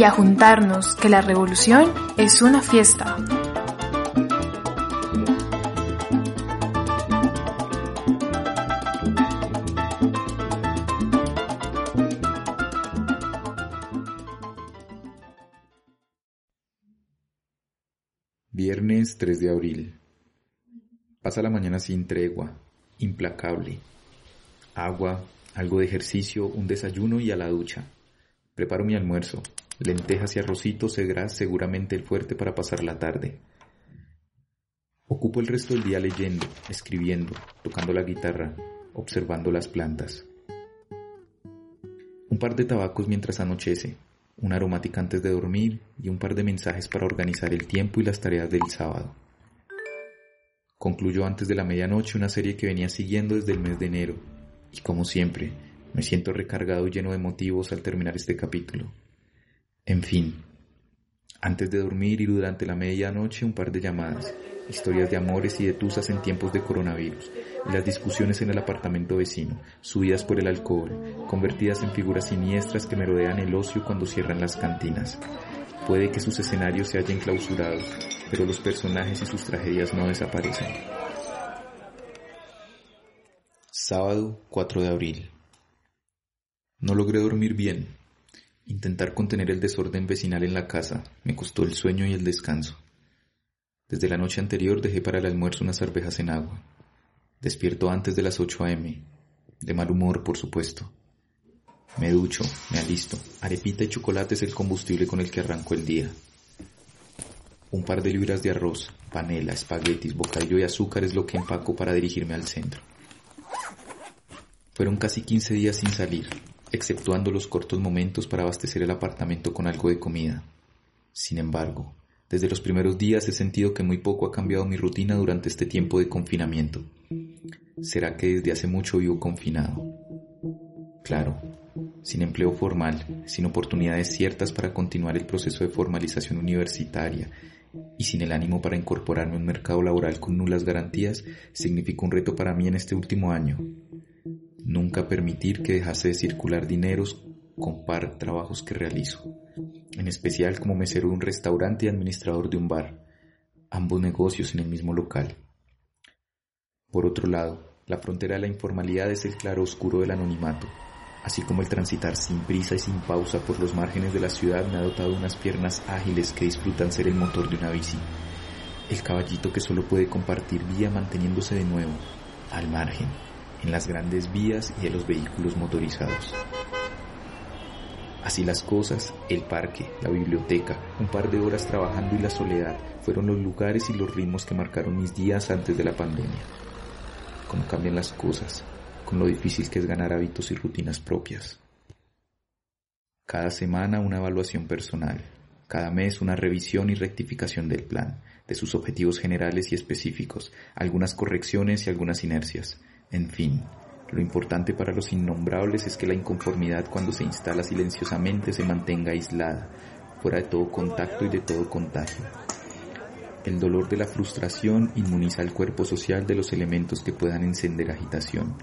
Y a juntarnos, que la revolución es una fiesta. Viernes 3 de abril. Pasa la mañana sin tregua, implacable. Agua, algo de ejercicio, un desayuno y a la ducha. Preparo mi almuerzo, lentejas y arrocito será seguramente el fuerte para pasar la tarde. Ocupo el resto del día leyendo, escribiendo, tocando la guitarra, observando las plantas. Un par de tabacos mientras anochece, una aromática antes de dormir y un par de mensajes para organizar el tiempo y las tareas del sábado. Concluyo antes de la medianoche una serie que venía siguiendo desde el mes de enero y como siempre, me siento recargado y lleno de motivos al terminar este capítulo. En fin, antes de dormir y durante la medianoche un par de llamadas, historias de amores y de tusas en tiempos de coronavirus, las discusiones en el apartamento vecino, subidas por el alcohol, convertidas en figuras siniestras que me rodean el ocio cuando cierran las cantinas. Puede que sus escenarios se hayan clausurado, pero los personajes y sus tragedias no desaparecen. Sábado 4 de abril. No logré dormir bien. Intentar contener el desorden vecinal en la casa me costó el sueño y el descanso. Desde la noche anterior dejé para el almuerzo unas arvejas en agua. Despierto antes de las 8 a.m. De mal humor, por supuesto. Me ducho, me alisto. Arepita y chocolate es el combustible con el que arranco el día. Un par de libras de arroz, panela, espaguetis, bocadillo y azúcar es lo que empaco para dirigirme al centro. Fueron casi 15 días sin salir, exceptuando los cortos momentos para abastecer el apartamento con algo de comida. Sin embargo, desde los primeros días he sentido que muy poco ha cambiado mi rutina durante este tiempo de confinamiento. ¿Será que desde hace mucho vivo confinado? Claro, sin empleo formal, sin oportunidades ciertas para continuar el proceso de formalización universitaria y sin el ánimo para incorporarme a un mercado laboral con nulas garantías, significa un reto para mí en este último año, Nunca permitir que dejase de circular dineros con par trabajos que realizo, en especial como mesero de un restaurante y administrador de un bar, ambos negocios en el mismo local. Por otro lado, la frontera de la informalidad es el claro oscuro del anonimato, así como el transitar sin prisa y sin pausa por los márgenes de la ciudad me ha dotado unas piernas ágiles que disfrutan ser el motor de una bici, el caballito que solo puede compartir vía manteniéndose de nuevo, al margen, en las grandes vías y de los vehículos motorizados. Así las cosas, el parque, la biblioteca, un par de horas trabajando y la soledad fueron los lugares y los ritmos que marcaron mis días antes de la pandemia. Cómo cambian las cosas, con lo difícil que es ganar hábitos y rutinas propias. Cada semana una evaluación personal, cada mes una revisión y rectificación del plan, de sus objetivos generales y específicos, algunas correcciones y algunas inercias, en fin, lo importante para los innombrables es que la inconformidad cuando se instala silenciosamente se mantenga aislada, fuera de todo contacto y de todo contagio. El dolor de la frustración inmuniza al cuerpo social de los elementos que puedan encender agitación.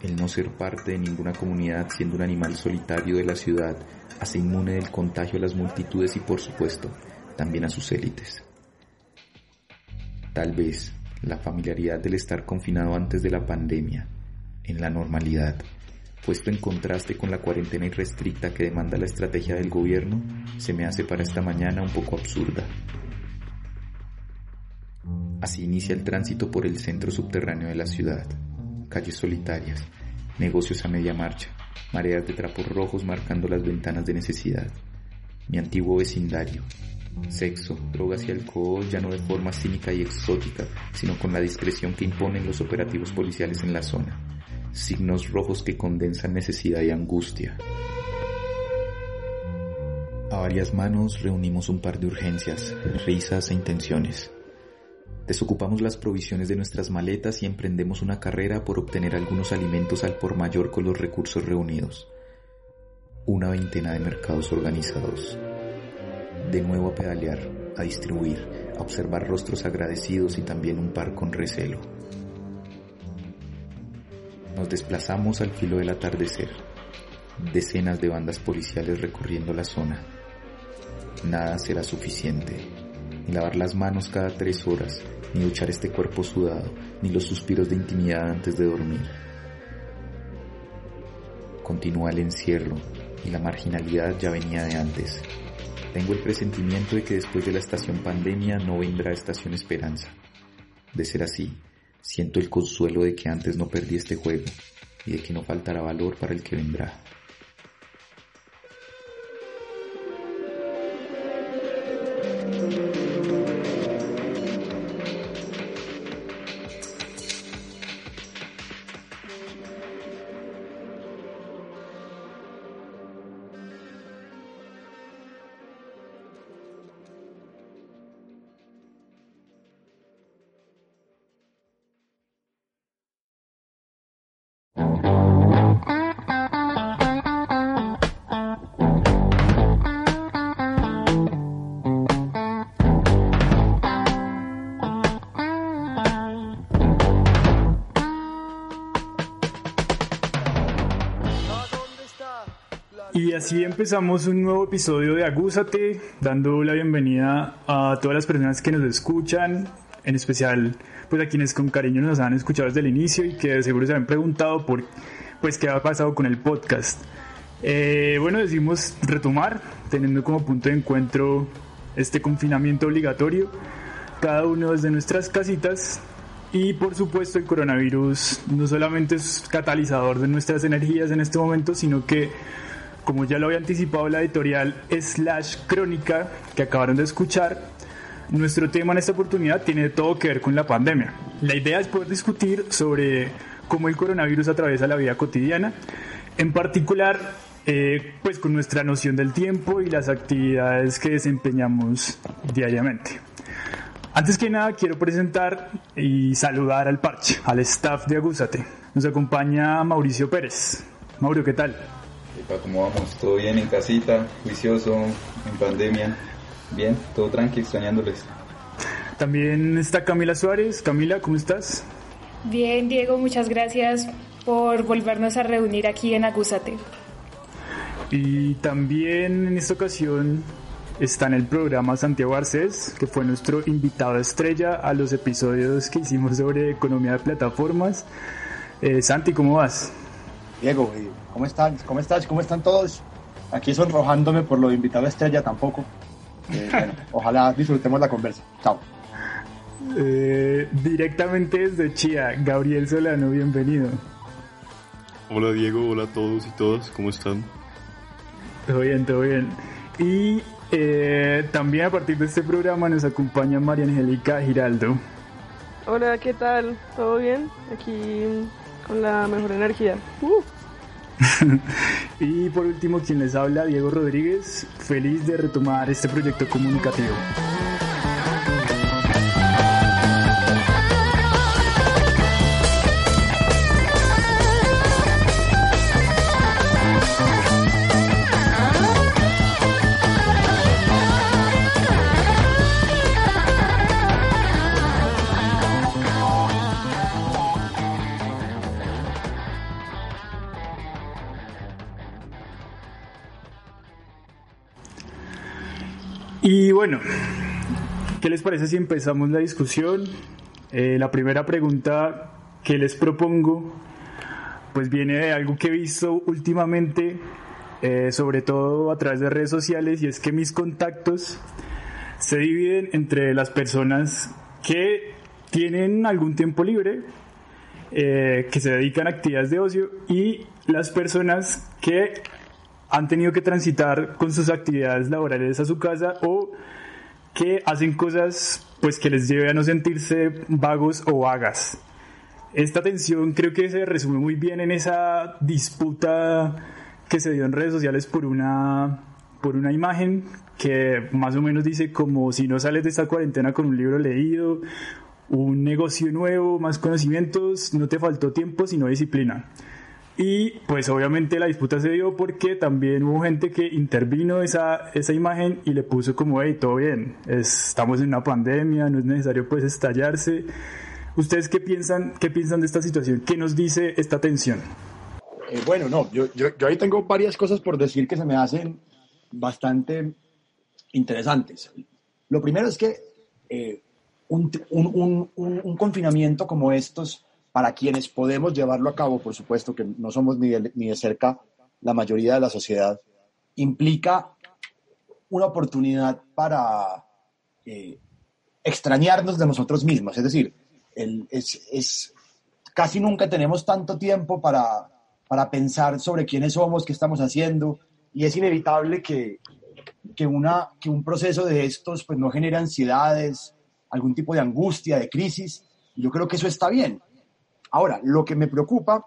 El no ser parte de ninguna comunidad siendo un animal solitario de la ciudad hace inmune del contagio a las multitudes y por supuesto también a sus élites. Tal vez la familiaridad del estar confinado antes de la pandemia, en la normalidad, puesto en contraste con la cuarentena irrestricta que demanda la estrategia del gobierno, se me hace para esta mañana un poco absurda. Así inicia el tránsito por el centro subterráneo de la ciudad. Calles solitarias, negocios a media marcha, mareas de trapos rojos marcando las ventanas de necesidad. Mi antiguo vecindario. Sexo, drogas y alcohol ya no de forma cínica y exótica, sino con la discreción que imponen los operativos policiales en la zona. Signos rojos que condensan necesidad y angustia. A varias manos reunimos un par de urgencias, risas e intenciones. Desocupamos las provisiones de nuestras maletas y emprendemos una carrera por obtener algunos alimentos al por mayor con los recursos reunidos. Una veintena de mercados organizados. De nuevo a pedalear, a distribuir, a observar rostros agradecidos y también un par con recelo. Nos desplazamos al filo del atardecer. Decenas de bandas policiales recorriendo la zona nada será suficiente. Ni lavar las manos cada tres horas, ni duchar este cuerpo sudado, ni los suspiros de intimidad antes de dormir. Continúa el encierro y la marginalidad ya venía de antes. Tengo el presentimiento de que después de la estación pandemia no vendrá estación esperanza. De ser así, siento el consuelo de que antes no perdí este juego y de que no faltará valor para el que vendrá. Empezamos un nuevo episodio de Agúzate, dando la bienvenida a todas las personas que nos escuchan, en especial pues a quienes con cariño nos han escuchado desde el inicio y que seguro se han preguntado por pues qué ha pasado con el podcast. Eh, bueno, decimos retomar, teniendo como punto de encuentro este confinamiento obligatorio, cada uno desde nuestras casitas y por supuesto el coronavirus no solamente es catalizador de nuestras energías en este momento, sino que como ya lo había anticipado la editorial slash crónica que acabaron de escuchar, nuestro tema en esta oportunidad tiene todo que ver con la pandemia. La idea es poder discutir sobre cómo el coronavirus atraviesa la vida cotidiana, en particular eh, pues con nuestra noción del tiempo y las actividades que desempeñamos diariamente. Antes que nada quiero presentar y saludar al parche, al staff de Agúzate. Nos acompaña Mauricio Pérez. Mauricio, ¿qué tal? ¿Cómo vamos? ¿Todo bien en casita? ¿Juicioso? ¿En pandemia? Bien, todo tranqui, extrañándoles. También está Camila Suárez. Camila, ¿cómo estás? Bien, Diego, muchas gracias por volvernos a reunir aquí en Agúzate. Y también en esta ocasión está en el programa Santiago Arcés, que fue nuestro invitado estrella a los episodios que hicimos sobre economía de plataformas. Eh, Santi, ¿cómo vas? Diego, ¿cómo están? ¿Cómo estás? ¿Cómo están todos? Aquí sonrojándome por lo de invitado estrella tampoco. Eh, bueno, ojalá disfrutemos la conversa. Chao. Eh, directamente desde Chía, Gabriel Solano, bienvenido. Hola Diego, hola a todos y todas, ¿cómo están? Todo bien, todo bien. Y eh, también a partir de este programa nos acompaña María Angélica Giraldo. Hola, ¿qué tal? ¿Todo bien? Aquí con la mejor energía. Uh. y por último, quien les habla, Diego Rodríguez, feliz de retomar este proyecto comunicativo. Bueno, ¿qué les parece si empezamos la discusión? Eh, la primera pregunta que les propongo, pues viene de algo que he visto últimamente, eh, sobre todo a través de redes sociales, y es que mis contactos se dividen entre las personas que tienen algún tiempo libre, eh, que se dedican a actividades de ocio y las personas que han tenido que transitar con sus actividades laborales a su casa o que hacen cosas pues que les lleve a no sentirse vagos o vagas. Esta tensión creo que se resume muy bien en esa disputa que se dio en redes sociales por una por una imagen que más o menos dice como si no sales de esta cuarentena con un libro leído, un negocio nuevo, más conocimientos, no te faltó tiempo sino disciplina. Y pues obviamente la disputa se dio porque también hubo gente que intervino esa, esa imagen y le puso como, hey, todo bien, estamos en una pandemia, no es necesario pues estallarse. ¿Ustedes qué piensan, qué piensan de esta situación? ¿Qué nos dice esta tensión? Eh, bueno, no, yo, yo, yo, ahí tengo varias cosas por decir que se me hacen bastante interesantes. Lo primero es que eh, un, un, un, un confinamiento como estos para quienes podemos llevarlo a cabo, por supuesto que no somos ni de, cerca la mayoría de la sociedad, implica una oportunidad para eh, extrañarnos de nosotros mismos. Es decir, es, casi nunca tenemos tanto tiempo para, para pensar sobre quiénes somos, qué estamos haciendo, y es inevitable que, que, una, que un proceso de estos pues, no genere ansiedades, algún tipo de angustia, de crisis, yo creo que eso está bien. Ahora, lo que me preocupa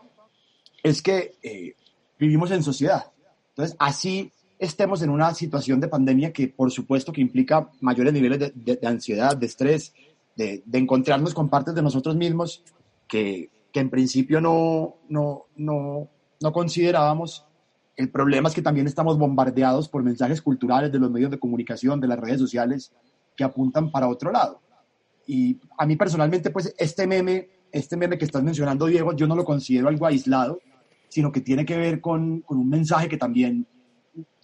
es que eh, vivimos en sociedad. Entonces, así estemos en una situación de pandemia que por supuesto que implica mayores niveles de, de, de ansiedad, de estrés, de, de, encontrarnos con partes de nosotros mismos que, que en principio no, no, no, no considerábamos. El problema es que también estamos bombardeados por mensajes culturales de los medios de comunicación, de las redes sociales, que apuntan para otro lado. Y a mí personalmente, pues este meme este meme que estás mencionando, Diego, yo no lo considero algo aislado, sino que tiene que ver con, con un mensaje que también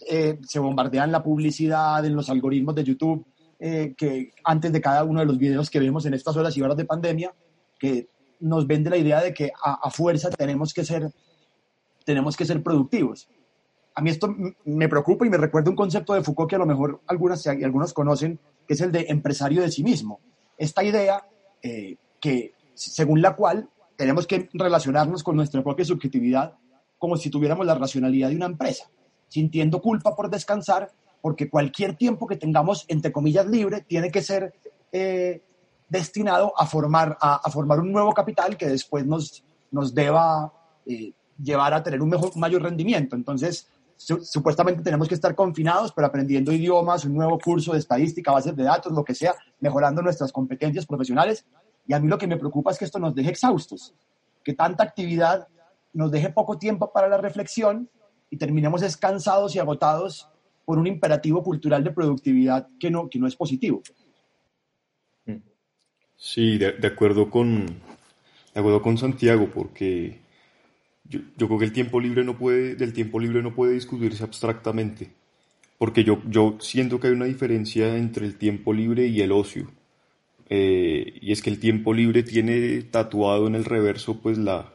eh, se bombardea en la publicidad, en los algoritmos de YouTube, eh, que antes de cada uno de los videos que vemos en estas horas y horas de pandemia, que nos vende la idea de que a, a fuerza tenemos que ser tenemos que ser productivos. A mí esto me preocupa y me recuerda un concepto de Foucault que a lo mejor algunas algunos conocen, que es el de empresario de sí mismo. Esta idea eh, que según la cual tenemos que relacionarnos con nuestra propia subjetividad como si tuviéramos la racionalidad de una empresa, sintiendo culpa por descansar, porque cualquier tiempo que tengamos, entre comillas, libre, tiene que ser eh, destinado a formar, a, formar un nuevo capital que después nos, nos deba eh, llevar a tener un mejor, mayor rendimiento. Entonces, su, supuestamente tenemos que estar confinados, pero aprendiendo idiomas, un nuevo curso de estadística, bases de datos, lo que sea, mejorando nuestras competencias profesionales y a mí lo que me preocupa es que esto nos deje exhaustos, que tanta actividad nos deje poco tiempo para la reflexión y terminemos descansados y agotados por un imperativo cultural de productividad que no, que no es positivo. Sí, de, de acuerdo con de acuerdo con Santiago, porque yo, yo, creo que el tiempo libre no puede, del tiempo libre no puede discutirse abstractamente, porque yo, yo siento que hay una diferencia entre el tiempo libre y el ocio. Eh, y es que el tiempo libre tiene tatuado en el reverso pues la,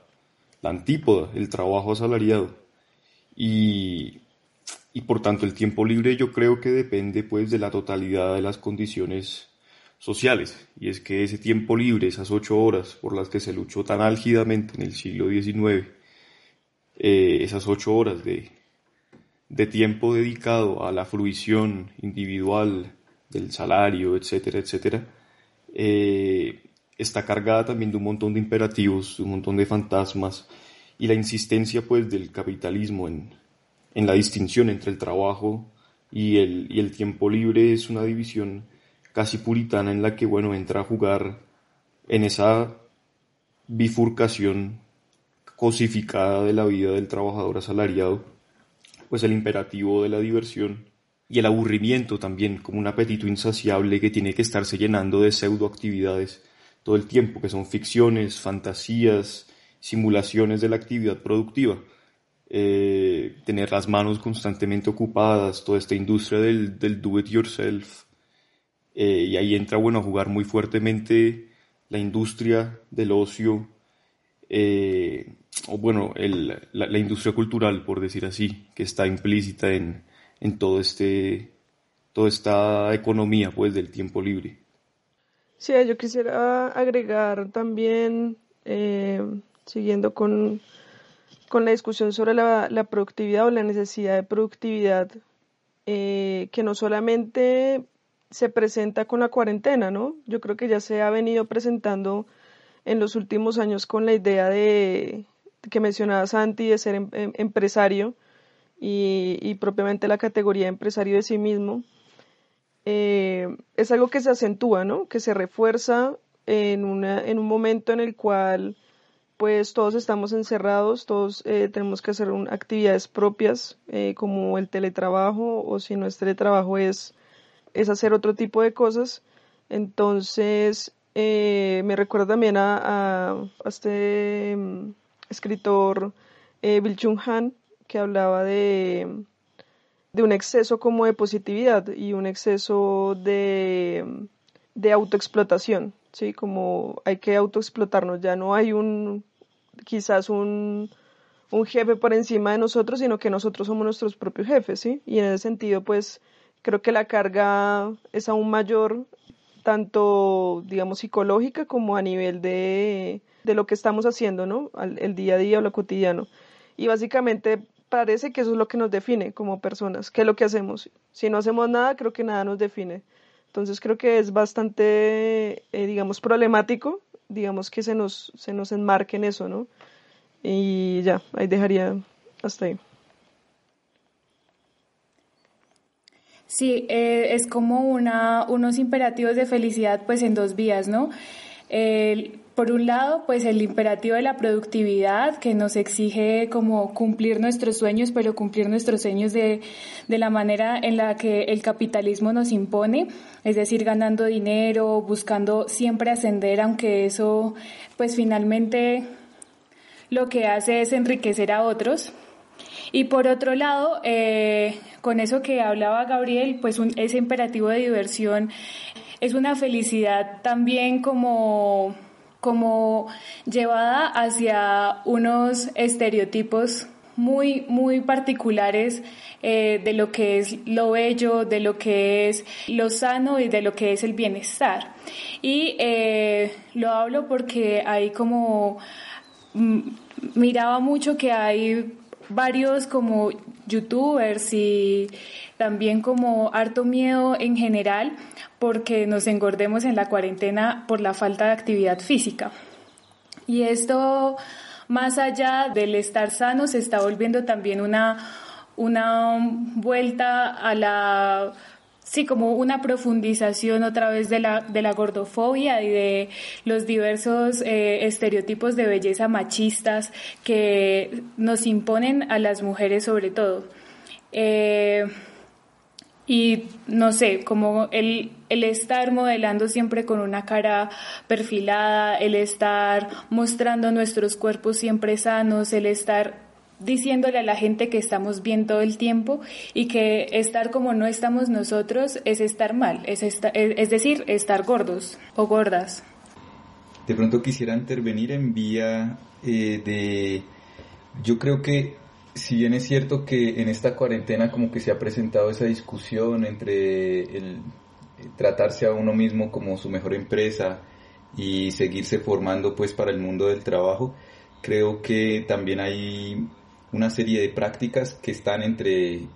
antípoda, el trabajo asalariado. Y, y, por tanto el tiempo libre yo creo que depende pues de la totalidad de las condiciones sociales. Y es que ese tiempo libre, esas ocho horas por las que se luchó tan álgidamente en el siglo XIX, eh, esas ocho horas de, de tiempo dedicado a la fruición individual del salario, etcétera, etcétera, eh, está cargada también de un montón de imperativos, un montón de fantasmas y la insistencia pues del capitalismo en, en la distinción entre el trabajo y el, y el tiempo libre es una división casi puritana en la que bueno entra a jugar en esa bifurcación cosificada de la vida del trabajador asalariado, pues el imperativo de la diversión y el aburrimiento también, como un apetito insaciable que tiene que estarse llenando de pseudoactividades todo el tiempo, que son ficciones, fantasías, simulaciones de la actividad productiva. Eh, tener las manos constantemente ocupadas, toda esta industria del, del do it yourself. Eh, y ahí entra, bueno, a jugar muy fuertemente la industria del ocio, eh, o bueno, la, la industria cultural, por decir así, que está implícita en, en todo este, toda esta economía pues, del tiempo libre. Sí, yo quisiera agregar también, eh, siguiendo con, con, la discusión sobre la, la, productividad o la necesidad de productividad, eh, que no solamente se presenta con la cuarentena, ¿no? Yo creo que ya se ha venido presentando en los últimos años con la idea de que mencionaba Santi de ser em, em, empresario y, propiamente la categoría empresario de sí mismo. Eh, es algo que se acentúa, ¿no? Que se refuerza en, una, en un momento en el cual pues todos estamos encerrados, todos eh, tenemos que hacer actividades propias eh, como el teletrabajo o si no es teletrabajo es, es hacer otro tipo de cosas. Entonces eh, me recuerda también a, este mm, escritor Bill Chung Han que hablaba de, de un exceso como de positividad y un exceso de, de autoexplotación. Sí, como hay que autoexplotarnos, ya no hay un, quizás un, un jefe por encima de nosotros, sino que nosotros somos nuestros propios jefes, ¿sí? Y en ese sentido, pues, creo que la carga es aún mayor, tanto, digamos, psicológica como a nivel de, de lo que estamos haciendo, ¿no? el día a día o lo cotidiano. Y básicamente parece que eso es lo que nos define como personas, qué es lo que hacemos. Si no hacemos nada, creo que nada nos define. Entonces creo que es bastante, eh, digamos, problemático digamos que se nos, se nos enmarque en eso, ¿no? Y ya, ahí dejaría hasta ahí. Sí, eh, es como una, unos imperativos de felicidad pues en dos vías, ¿no? El, por un lado, pues el imperativo de la productividad que nos exige como cumplir nuestros sueños, pero cumplir nuestros sueños de, la manera en la que el capitalismo nos impone, es decir, ganando dinero, buscando siempre ascender, aunque eso pues finalmente lo que hace es enriquecer a otros. Y por otro lado, eh, con eso que hablaba Gabriel, pues ese imperativo de diversión es una felicidad también como como llevada hacia unos estereotipos muy, muy particulares eh, de lo que es lo bello, de lo que es lo sano y de lo que es el bienestar. Y eh, lo hablo porque hay como, mm, miraba mucho que hay varios como youtubers y también como harto miedo en general porque nos engordemos en la cuarentena por la falta de actividad física. Y esto, más allá del estar sano, se está volviendo también una, una vuelta a la sí, como una profundización otra vez de la, de la gordofobia y de los diversos eh, estereotipos de belleza machistas que nos imponen a las mujeres sobre todo. Eh, y no sé, como el, el estar modelando siempre con una cara perfilada, el estar mostrando nuestros cuerpos siempre sanos, el estar diciéndole a la gente que estamos bien todo el tiempo y que estar como no estamos nosotros es estar mal, es, es decir, estar gordos o gordas. De pronto quisiera intervenir en vía eh, de, yo creo que si bien es cierto que en esta cuarentena como que se ha presentado esa discusión entre el tratarse a uno mismo como su mejor empresa y seguirse formando pues para el mundo del trabajo, creo que también hay una serie de prácticas que están entre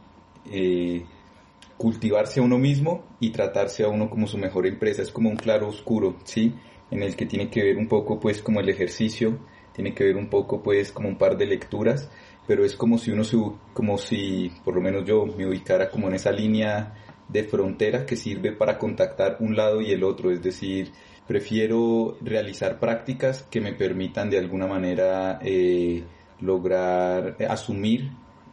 eh, cultivarse a uno mismo y tratarse a uno como su mejor empresa. Es como un claro oscuro, ¿sí? En el que tiene que ver un poco pues como el ejercicio, tiene que ver un poco pues como un par de lecturas pero es como si uno se, como si por lo menos yo me ubicara como en esa línea de frontera que sirve para contactar un lado y el otro, es decir, prefiero realizar prácticas que me permitan de alguna manera eh, lograr asumir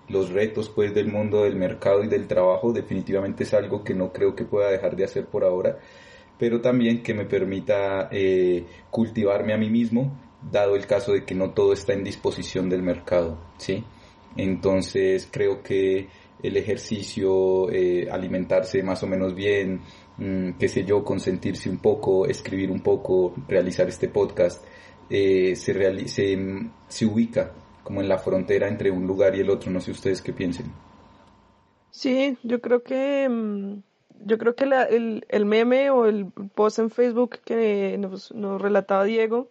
los retos pues del mundo del mercado y del trabajo definitivamente es algo que no creo que pueda dejar de hacer por ahora pero también que me permita eh, cultivarme a mí mismo dado el caso de que no todo está en disposición del mercado, ¿sí? Entonces creo que el ejercicio, eh, alimentarse más o menos bien, mm, qué sé yo, consentirse un poco, escribir un poco, realizar este podcast, eh, se, se, se ubica como en la frontera entre un lugar y el otro. No sé ustedes qué piensen. Sí, yo creo que mm, yo creo que el, el, meme o el post en Facebook que nos, nos relataba Diego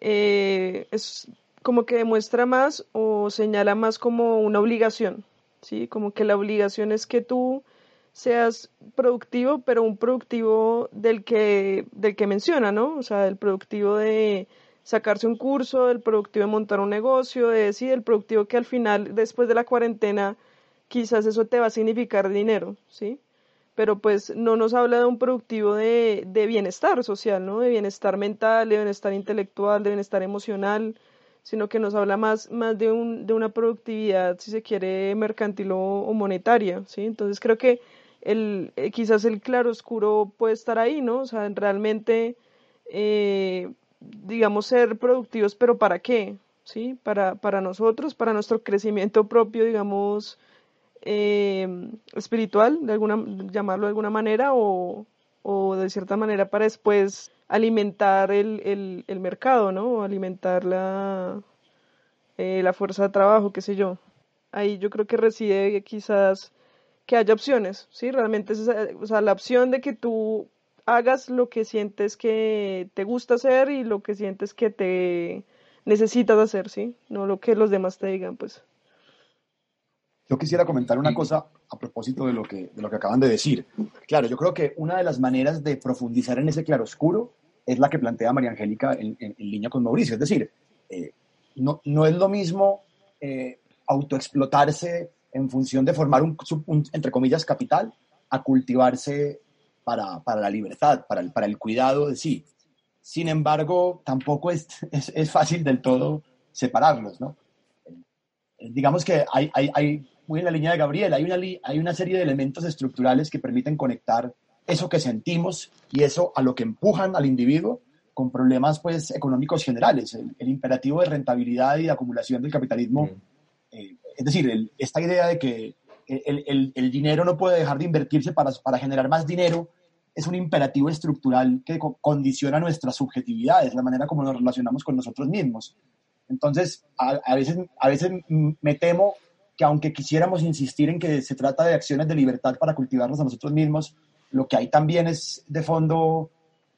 eh, es como que demuestra más o señala más como una obligación, ¿sí? Como que la obligación es que tú seas productivo, pero un productivo del que, del que menciona, ¿no? O sea, el productivo de sacarse un curso, el productivo de montar un negocio, de decir, el productivo que al final, después de la cuarentena, quizás eso te va a significar dinero, ¿sí? Pero pues no nos habla de un productivo de, de bienestar social, ¿no? De bienestar mental, de bienestar intelectual, de bienestar emocional, sino que nos habla más, más de, un, de una productividad, si se quiere, mercantil o, monetaria, ¿sí? Entonces creo que el, eh, quizás el claroscuro puede estar ahí, ¿no? O sea, realmente, eh, digamos, ser productivos, pero ¿para qué? ¿Sí? Para, para nosotros, para nuestro crecimiento propio, digamos, eh, espiritual, de alguna, llamarlo de alguna manera, o, o de cierta manera para después alimentar el, el, el mercado, ¿no? alimentar la, eh, la fuerza de trabajo, qué sé yo. Ahí yo creo que reside quizás que haya opciones, ¿sí? Realmente es o sea, la opción de que tú hagas lo que sientes que te gusta hacer y lo que sientes que te necesitas hacer, ¿sí? No lo que los demás te digan, pues. Yo quisiera comentar una cosa a propósito de lo, que, de lo que acaban de decir. Claro, yo creo que una de las maneras de profundizar en ese claroscuro es la que plantea María Angélica en, línea con Mauricio. Es decir, eh, no, no, es lo mismo eh, autoexplotarse en función de formar un, entre comillas, capital, a cultivarse para, para la libertad, para el, para el cuidado de sí. Sin embargo, tampoco es, es, es fácil del todo separarlos, ¿no? Eh, digamos que hay, hay, hay muy en la línea de Gabriel, hay una, hay una serie de elementos estructurales que permiten conectar eso que sentimos y eso a lo que empujan al individuo con problemas pues económicos generales, el, imperativo de rentabilidad y de acumulación del capitalismo. Mm. Eh, es decir, esta idea de que el, el, dinero no puede dejar de invertirse para, para generar más dinero es un imperativo estructural que condiciona nuestra subjetividad, es la manera como nos relacionamos con nosotros mismos. Entonces, a, a, veces, a veces me temo que aunque quisiéramos insistir en que se trata de acciones de libertad para cultivarnos a nosotros mismos, lo que hay también es de fondo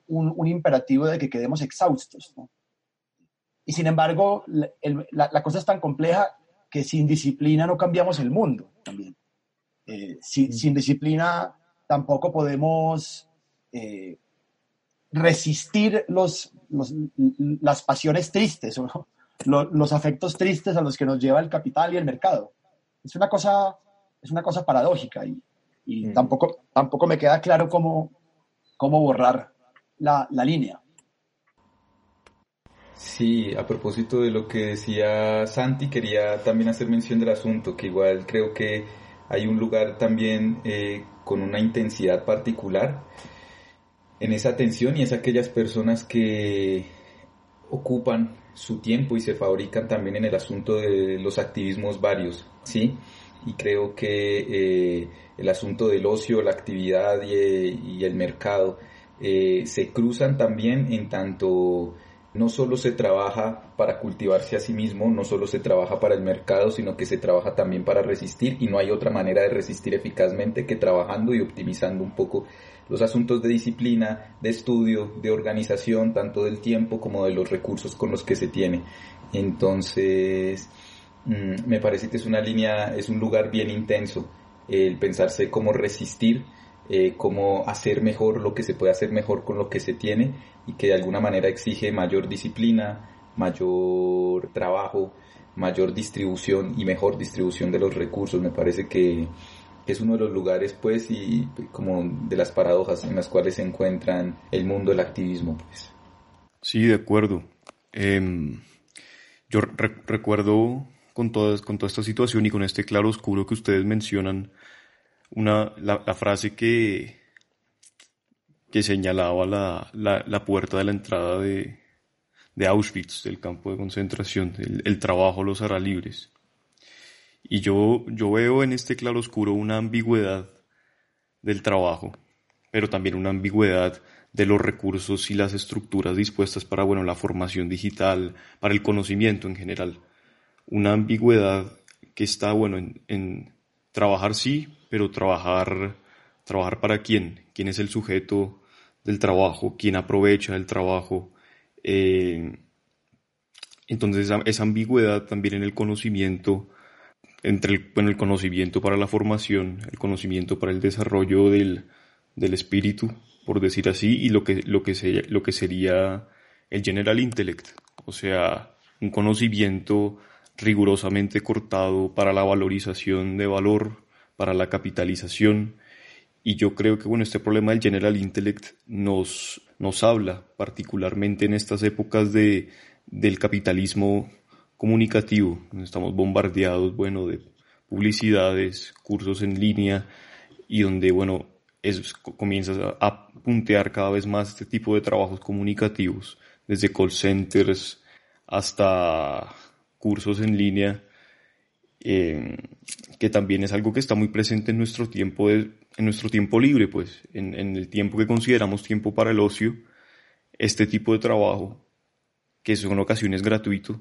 un, imperativo de que quedemos exhaustos. Y sin embargo, la, cosa es tan compleja que sin disciplina no cambiamos el mundo también. Eh, sin, disciplina tampoco podemos eh, resistir los, las pasiones tristes o los afectos tristes a los que nos lleva el capital y el mercado es una cosa, es una cosa paradójica y, y mm. tampoco, tampoco me queda claro cómo, cómo borrar la, la línea. Sí, a propósito de lo que decía Santi, quería también hacer mención del asunto, que igual creo que hay un lugar también eh, con una intensidad particular en esa atención y es aquellas personas que ocupan su tiempo y se fabrican también en el asunto de los activismos varios, ¿sí? Y creo que eh, el asunto del ocio, la actividad y, el mercado eh, se cruzan también en tanto no solo se trabaja para cultivarse a sí mismo, no solo se trabaja para el mercado, sino que se trabaja también para resistir y no hay otra manera de resistir eficazmente que trabajando y optimizando un poco los asuntos de disciplina, de estudio, de organización, tanto del tiempo como de los recursos con los que se tiene. Entonces, mm, me parece que es una línea, es un lugar bien intenso el pensarse cómo resistir, eh, cómo hacer mejor lo que se puede hacer mejor con lo que se tiene y que de alguna manera exige mayor disciplina, mayor trabajo, mayor distribución y mejor distribución de los recursos. Me parece que es uno de los lugares, pues, y como de las paradojas en las cuales se encuentran el mundo del activismo, pues. Sí, de acuerdo. Em, yo recuerdo con, todas, con toda esta situación y con este claro oscuro que ustedes mencionan, una, la, frase que, que señalaba la, la, puerta de la entrada de, de Auschwitz, del campo de concentración, el, trabajo los hará libres. Y yo, yo veo en este claroscuro una ambigüedad del trabajo, pero también una ambigüedad de los recursos y las estructuras dispuestas para bueno, la formación digital, para el conocimiento en general. Una ambigüedad que está bueno en, trabajar sí, pero trabajar trabajar para quién, quién es el sujeto del trabajo, quién aprovecha el trabajo. Eh, entonces esa, ambigüedad también en el conocimiento, entre el, el conocimiento para la formación, el conocimiento para el desarrollo del, del espíritu, por decir así, y lo que, lo que, lo que sería el general intellect, o sea, un conocimiento rigurosamente cortado para la valorización de valor, para la capitalización. Y yo creo que bueno, este problema del General Intellect nos, nos habla particularmente en estas épocas de, del capitalismo comunicativo, estamos bombardeados, bueno, de publicidades, cursos en línea y donde, bueno, es, comienzas a puntear cada vez más este tipo de trabajos comunicativos, desde call centers hasta cursos en línea, eh, que también es algo que está muy presente en nuestro tiempo, en nuestro tiempo libre, pues, en, el tiempo que consideramos tiempo para el ocio, este tipo de trabajo, que es en ocasiones gratuito,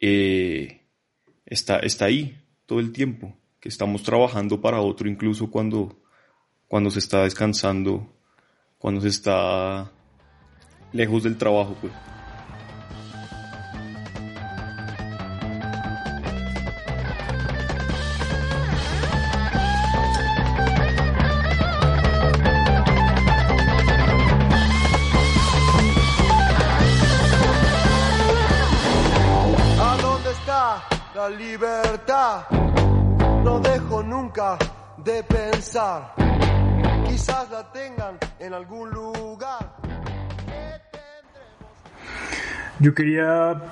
eh, está, está ahí todo el tiempo, que estamos trabajando para otro incluso cuando, cuando se está descansando, cuando se está lejos del trabajo, pues. De pensar. Quizás la tengan en algún lugar. Yo quería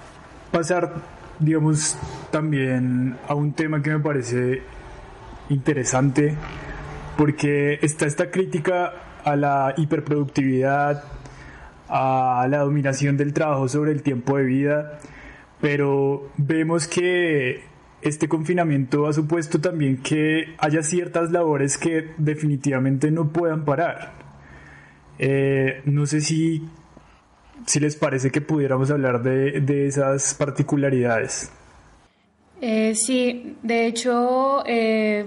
pasar, digamos, también a un tema que me parece interesante, porque está esta crítica a la hiperproductividad, a la dominación del trabajo sobre el tiempo de vida pero vemos que este confinamiento ha supuesto también que haya ciertas labores que definitivamente no puedan parar. Eh, no sé si, si les parece que pudiéramos hablar de, esas particularidades. Eh, sí, de hecho, eh,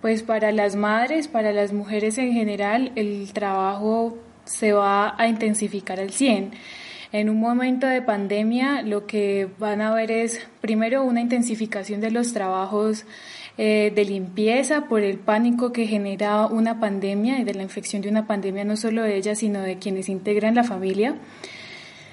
pues para las madres, para las mujeres en general, el trabajo se va a intensificar al 100. En un momento de pandemia lo que van a ver es primero una intensificación de los trabajos eh, de limpieza por el pánico que genera una pandemia y de la infección de una pandemia no solo de ella sino de quienes integran la familia.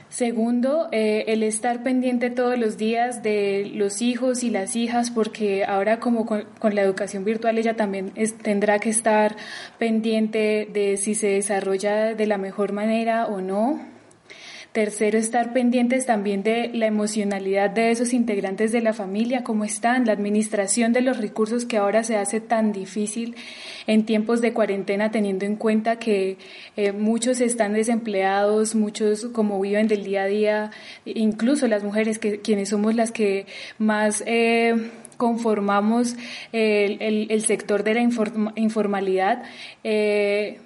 Segundo, eh, el estar pendiente todos los días de los hijos y las hijas, porque ahora como con, la educación virtual ella también tendrá que estar pendiente de si se desarrolla de la mejor manera o no. Tercero, estar pendientes también de la emocionalidad de esos integrantes de la familia, cómo están, la administración de los recursos que ahora se hace tan difícil en tiempos de cuarentena, teniendo en cuenta que eh, muchos están desempleados, muchos como viven del día a día, incluso las mujeres, que quienes somos las que más... Eh, conformamos el, sector de la informalidad, eh,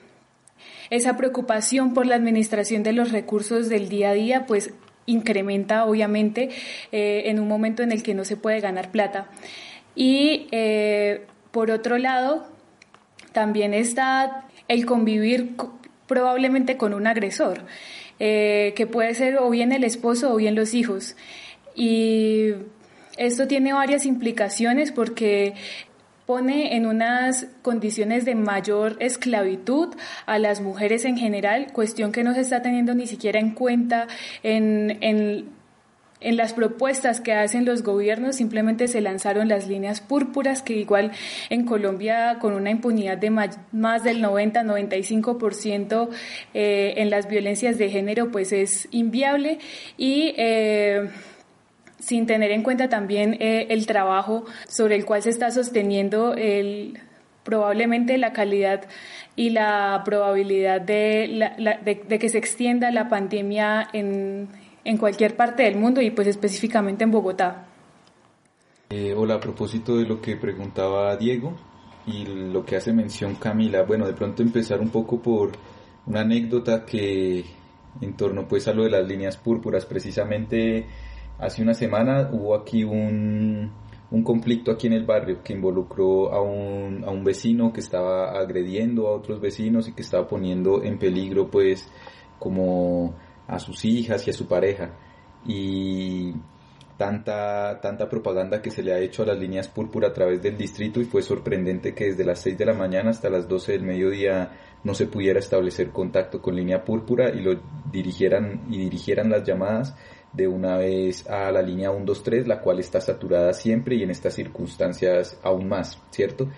esa preocupación por la administración de los recursos del día a día, pues incrementa obviamente eh, en un momento en el que no se puede ganar plata. Y eh, por otro lado, también está el convivir probablemente con un agresor, eh, que puede ser o bien el esposo o bien los hijos. Y esto tiene varias implicaciones porque pone en unas condiciones de mayor esclavitud a las mujeres en general, cuestión que no se está teniendo ni siquiera en cuenta en, en, las propuestas que hacen los gobiernos, simplemente se lanzaron las líneas púrpuras, que igual en Colombia con una impunidad de más del 90-95% eh, en las violencias de género, pues es inviable. Y... Eh, sin tener en cuenta también eh, el trabajo sobre el cual se está sosteniendo el, probablemente la calidad y la probabilidad de, de, que se extienda la pandemia en, en, cualquier parte del mundo y pues específicamente en Bogotá. Eh, hola, a propósito de lo que preguntaba Diego y lo que hace mención Camila, bueno, de pronto empezar un poco por una anécdota que en torno pues a lo de las líneas púrpuras, precisamente hace una semana hubo aquí un, un conflicto aquí en el barrio que involucró a un, a un vecino que estaba agrediendo a otros vecinos y que estaba poniendo en peligro pues como a sus hijas y a su pareja. Y tanta, tanta propaganda que se le ha hecho a las líneas púrpura a través del distrito y fue sorprendente que desde las 6 de la mañana hasta las 12 del mediodía no se pudiera establecer contacto con línea púrpura y lo dirigieran y dirigieran las llamadas de una vez a la línea 123, la cual está saturada siempre y en estas circunstancias aún más, ¿cierto?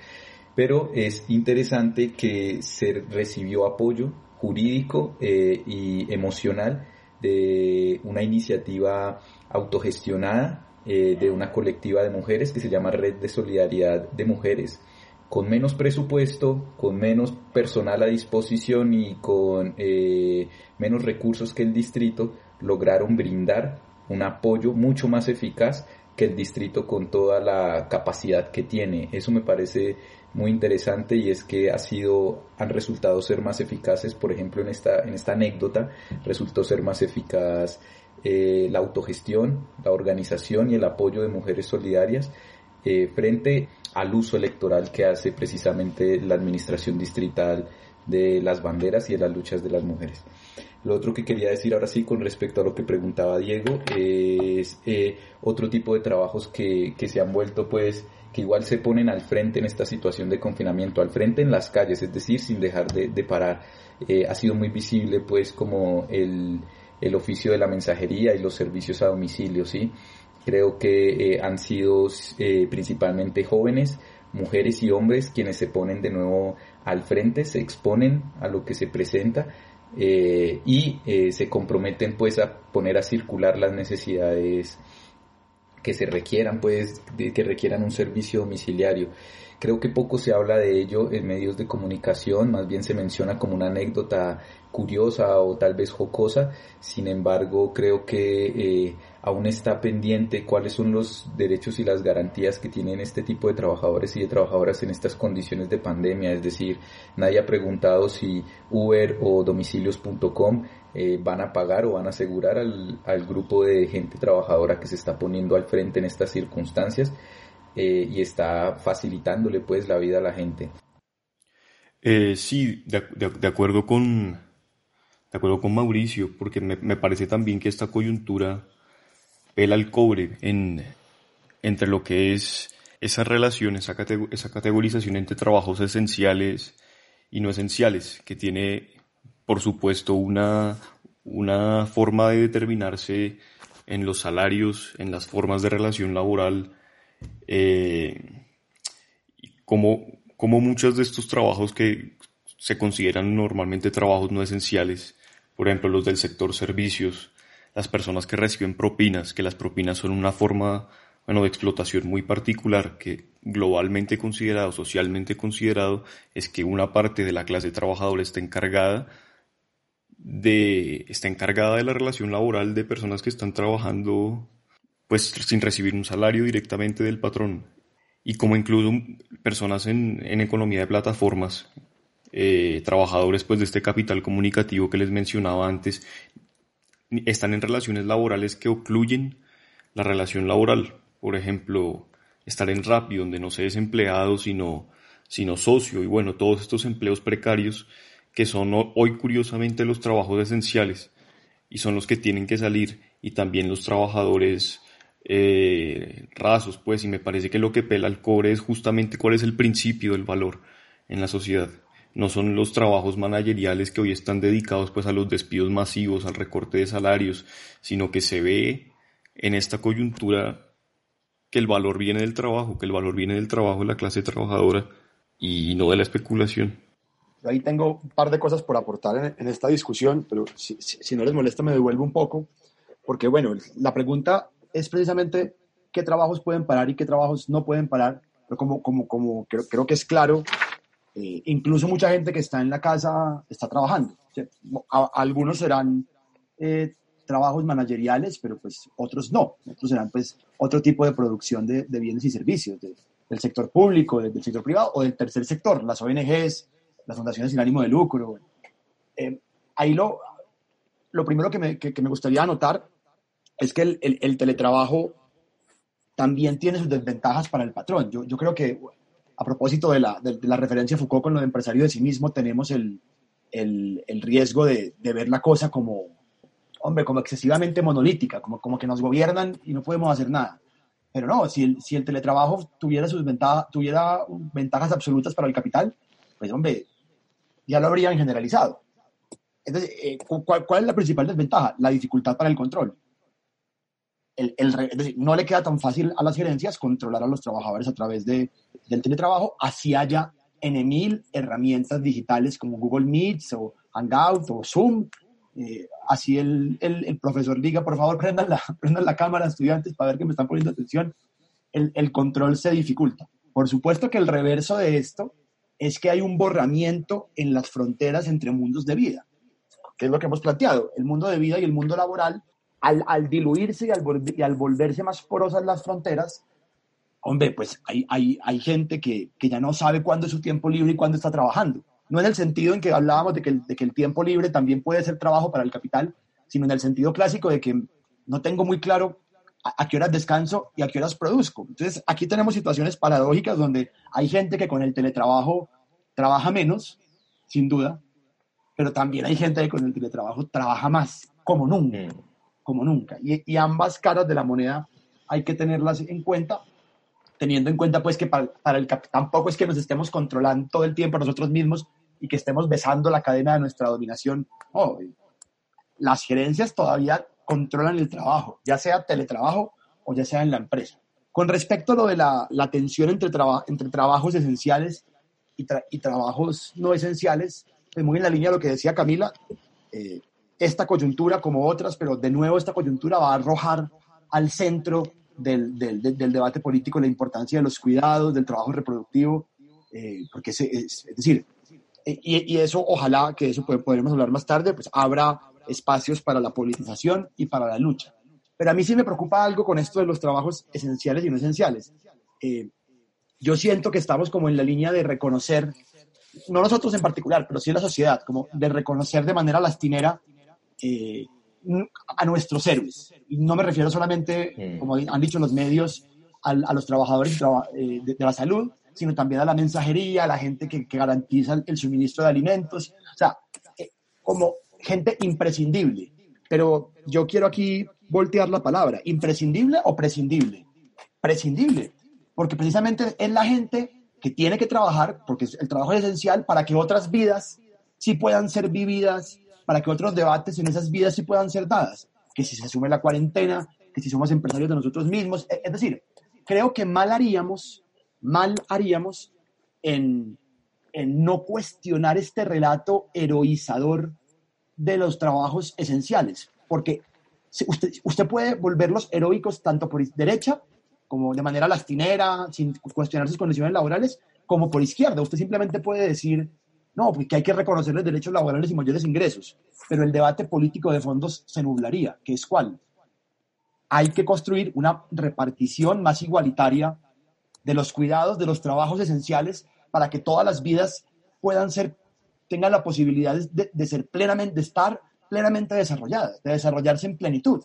Pero es interesante que se recibió apoyo jurídico eh, y emocional de una iniciativa autogestionada eh, de una colectiva de mujeres que se llama Red de Solidaridad de Mujeres, con menos presupuesto, con menos personal a disposición y con eh, menos recursos que el distrito, lograron brindar un apoyo mucho más eficaz que el distrito con toda la capacidad que tiene. Eso me parece muy interesante y es que ha sido, han resultado ser más eficaces, por ejemplo, en esta, en esta anécdota, resultó ser más eficaz eh, la autogestión, la organización y el apoyo de mujeres solidarias eh, frente al uso electoral que hace precisamente la administración distrital de las banderas y de las luchas de las mujeres. Lo otro que quería decir ahora sí con respecto a lo que preguntaba Diego es eh, otro tipo de trabajos que, que se han vuelto pues que igual se ponen al frente en esta situación de confinamiento, al frente en las calles, es decir, sin dejar de, parar. Eh, ha sido muy visible pues como el, el, oficio de la mensajería y los servicios a domicilio, ¿sí? Creo que eh, han sido principalmente jóvenes, mujeres y hombres quienes se ponen de nuevo al frente, se exponen a lo que se presenta eh, y eh, se comprometen pues a poner a circular las necesidades que se requieran pues que requieran un servicio domiciliario. Creo que poco se habla de ello en medios de comunicación más bien se menciona como una anécdota curiosa o tal vez jocosa. Sin embargo creo que eh, aún está pendiente cuáles son los derechos y las garantías que tienen este tipo de trabajadores y de trabajadoras en estas condiciones de pandemia. Es decir, nadie ha preguntado si Uber o domicilios.com eh, van a pagar o van a asegurar al, al, grupo de gente trabajadora que se está poniendo al frente en estas circunstancias eh, y está facilitándole pues la vida a la gente. Eh, sí, de, de, de, acuerdo con, de acuerdo con Mauricio, porque me, me parece también que esta coyuntura pela el cobre en, entre lo que es esa relación, esa, esa categorización entre trabajos esenciales y no esenciales, que tiene, por supuesto, una, una forma de determinarse en los salarios, en las formas de relación laboral, eh, como, como muchos de estos trabajos que se consideran normalmente trabajos no esenciales, por ejemplo los del sector servicios, las personas que reciben propinas, que las propinas son una forma bueno, de explotación muy particular que globalmente considerado, socialmente considerado, es que una parte de la clase trabajadora está encargada de, está encargada de la relación laboral de personas que están trabajando pues sin recibir un salario directamente del patrón. Y como incluso personas en, en economía de plataformas, eh, trabajadores pues de este capital comunicativo que les mencionaba antes, están en relaciones laborales que ocluyen la relación laboral. Por ejemplo, estar en Rappi, donde no se es empleado, sino, sino socio, y bueno, todos estos empleos precarios que son hoy curiosamente los trabajos esenciales y son los que tienen que salir y también los trabajadores eh, rasos, pues, y me parece que lo que pela el cobre es justamente cuál es el principio del valor en la sociedad no son los trabajos manageriales que hoy están dedicados pues a los despidos masivos, al recorte de salarios, sino que se ve en esta coyuntura que el valor viene del trabajo, que el valor viene del trabajo de la clase trabajadora y no de la especulación. ahí tengo un par de cosas por aportar en, en esta discusión, pero si, si, si, no les molesta me devuelvo un poco, porque bueno, la pregunta es precisamente qué trabajos pueden parar y qué trabajos no pueden parar, pero como, como, como creo, creo que es claro, eh, incluso mucha gente que está en la casa está trabajando. A, algunos serán eh, trabajos manageriales, pero pues otros no. Otros serán pues otro tipo de producción de, de bienes y servicios de, del sector público, del sector privado o del tercer sector, las ONGs, las fundaciones sin ánimo de lucro. Eh, ahí lo, lo primero que me, que, que me, gustaría anotar es que el, el, el teletrabajo también tiene sus desventajas para el patrón. Yo, yo creo que a propósito de la, de, la referencia Foucault con lo de empresario de sí mismo, tenemos el, el, el riesgo de, de, ver la cosa como, hombre, como excesivamente monolítica, como, como que nos gobiernan y no podemos hacer nada. Pero no, si el, si el teletrabajo tuviera, sus ventajas, tuviera ventajas absolutas para el capital, pues hombre, ya lo habrían generalizado. Entonces, eh, ¿cuál, ¿cuál, es la principal desventaja? La dificultad para el control. No le queda tan fácil a las gerencias controlar a los trabajadores a través de, del teletrabajo, así haya en mil herramientas digitales como Google Meets o Hangout o Zoom. Eh, así el, el, profesor diga, por favor, prendan la, prendan la cámara, estudiantes, para ver que me están poniendo atención. El control se dificulta. Por supuesto que el reverso de esto es que hay un borramiento en las fronteras entre mundos de vida, que es lo que hemos planteado. El mundo de vida y el mundo laboral, al, al diluirse y al, y al, volverse más porosas las fronteras, hombre, pues hay, hay, hay gente que, que, ya no sabe cuándo es su tiempo libre y cuándo está trabajando. No en el sentido en que hablábamos de que, el, de que el tiempo libre también puede ser trabajo para el capital, sino en el sentido clásico de que no tengo muy claro a, qué horas descanso y a qué horas produzco. Entonces, aquí tenemos situaciones paradójicas donde hay gente que con el teletrabajo trabaja menos, sin duda, pero también hay gente que con el teletrabajo trabaja más, como nunca, mm. Como nunca. Y, y ambas caras de la moneda hay que tenerlas en cuenta, teniendo en cuenta pues que para, para el tampoco es que nos estemos controlando todo el tiempo nosotros mismos y que estemos besando la cadena de nuestra dominación. Las gerencias todavía controlan el trabajo, ya sea teletrabajo o ya sea en la empresa. Con respecto a lo de la, la tensión entre, traba, entre trabajos esenciales y, tra y, trabajos no esenciales, pues muy en la línea de lo que decía Camila, eh, esta coyuntura como otras, pero de nuevo esta coyuntura va a arrojar al centro del, del, del debate político la importancia de los cuidados, del trabajo reproductivo, eh, porque es, es, es decir, y, y, eso ojalá que eso podremos hablar más tarde, pues habrá espacios para la politización y para la lucha. Pero a mí sí me preocupa algo con esto de los trabajos esenciales y no esenciales. Eh, yo siento que estamos como en la línea de reconocer, no nosotros en particular, pero sí la sociedad, como de reconocer de manera lastinera eh, a nuestros héroes. Y no me refiero solamente, como han dicho los medios, a, a los trabajadores eh, de, de, la salud, sino también a la mensajería, a la gente que, que garantiza el, el, suministro de alimentos. O sea, eh, como gente imprescindible. Pero yo quiero aquí voltear la palabra, imprescindible o prescindible. Prescindible, porque precisamente es la gente que tiene que trabajar, porque el trabajo es esencial para que otras vidas sí puedan ser vividas, para que otros debates en esas vidas sí puedan ser dadas. Que si se asume la cuarentena, que si somos empresarios de nosotros mismos. Es decir, creo que mal haríamos, mal haríamos en, en no cuestionar este relato heroizador de los trabajos esenciales, porque usted, usted puede volverlos heroicos tanto por derecha, como de manera lastinera, sin cuestionar sus condiciones laborales, como por izquierda. Usted simplemente puede decir, no, porque hay que reconocer los derechos laborales y mayores ingresos, pero el debate político de fondos se nublaría, que es cuál. Hay que construir una repartición más igualitaria de los cuidados, de los trabajos esenciales, para que todas las vidas puedan ser tengan la posibilidad de, de, ser plenamente, de estar plenamente desarrolladas, de desarrollarse en plenitud.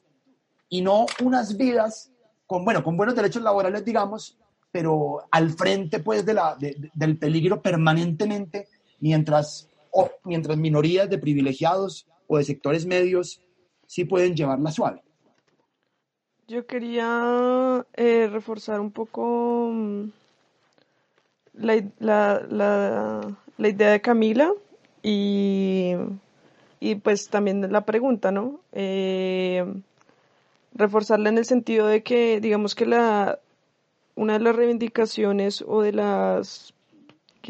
Y no unas vidas con, bueno, con buenos derechos laborales, digamos, pero al frente, pues, de la, de, del peligro permanentemente, mientras, o, mientras minorías de privilegiados o de sectores medios sí pueden llevarla suave. Yo quería eh, reforzar un poco mm, la, la, la, la idea de Camila y, y pues también la pregunta, ¿no? Eh, reforzarla en el sentido de que, digamos que la, una de las reivindicaciones o de las,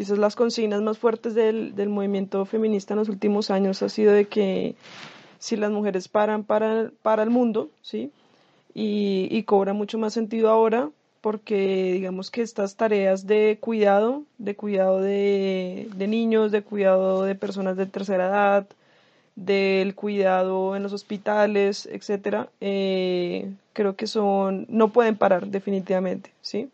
quizás las consignas más fuertes del, del movimiento feminista en los últimos años ha sido de que si las mujeres paran para, para el mundo, ¿sí? Y, y cobra mucho más sentido ahora porque digamos que estas tareas de cuidado, de cuidado de, de, niños, de cuidado de personas de tercera edad, del cuidado en los hospitales, etcétera, eh, creo que son, no pueden parar definitivamente, ¿sí?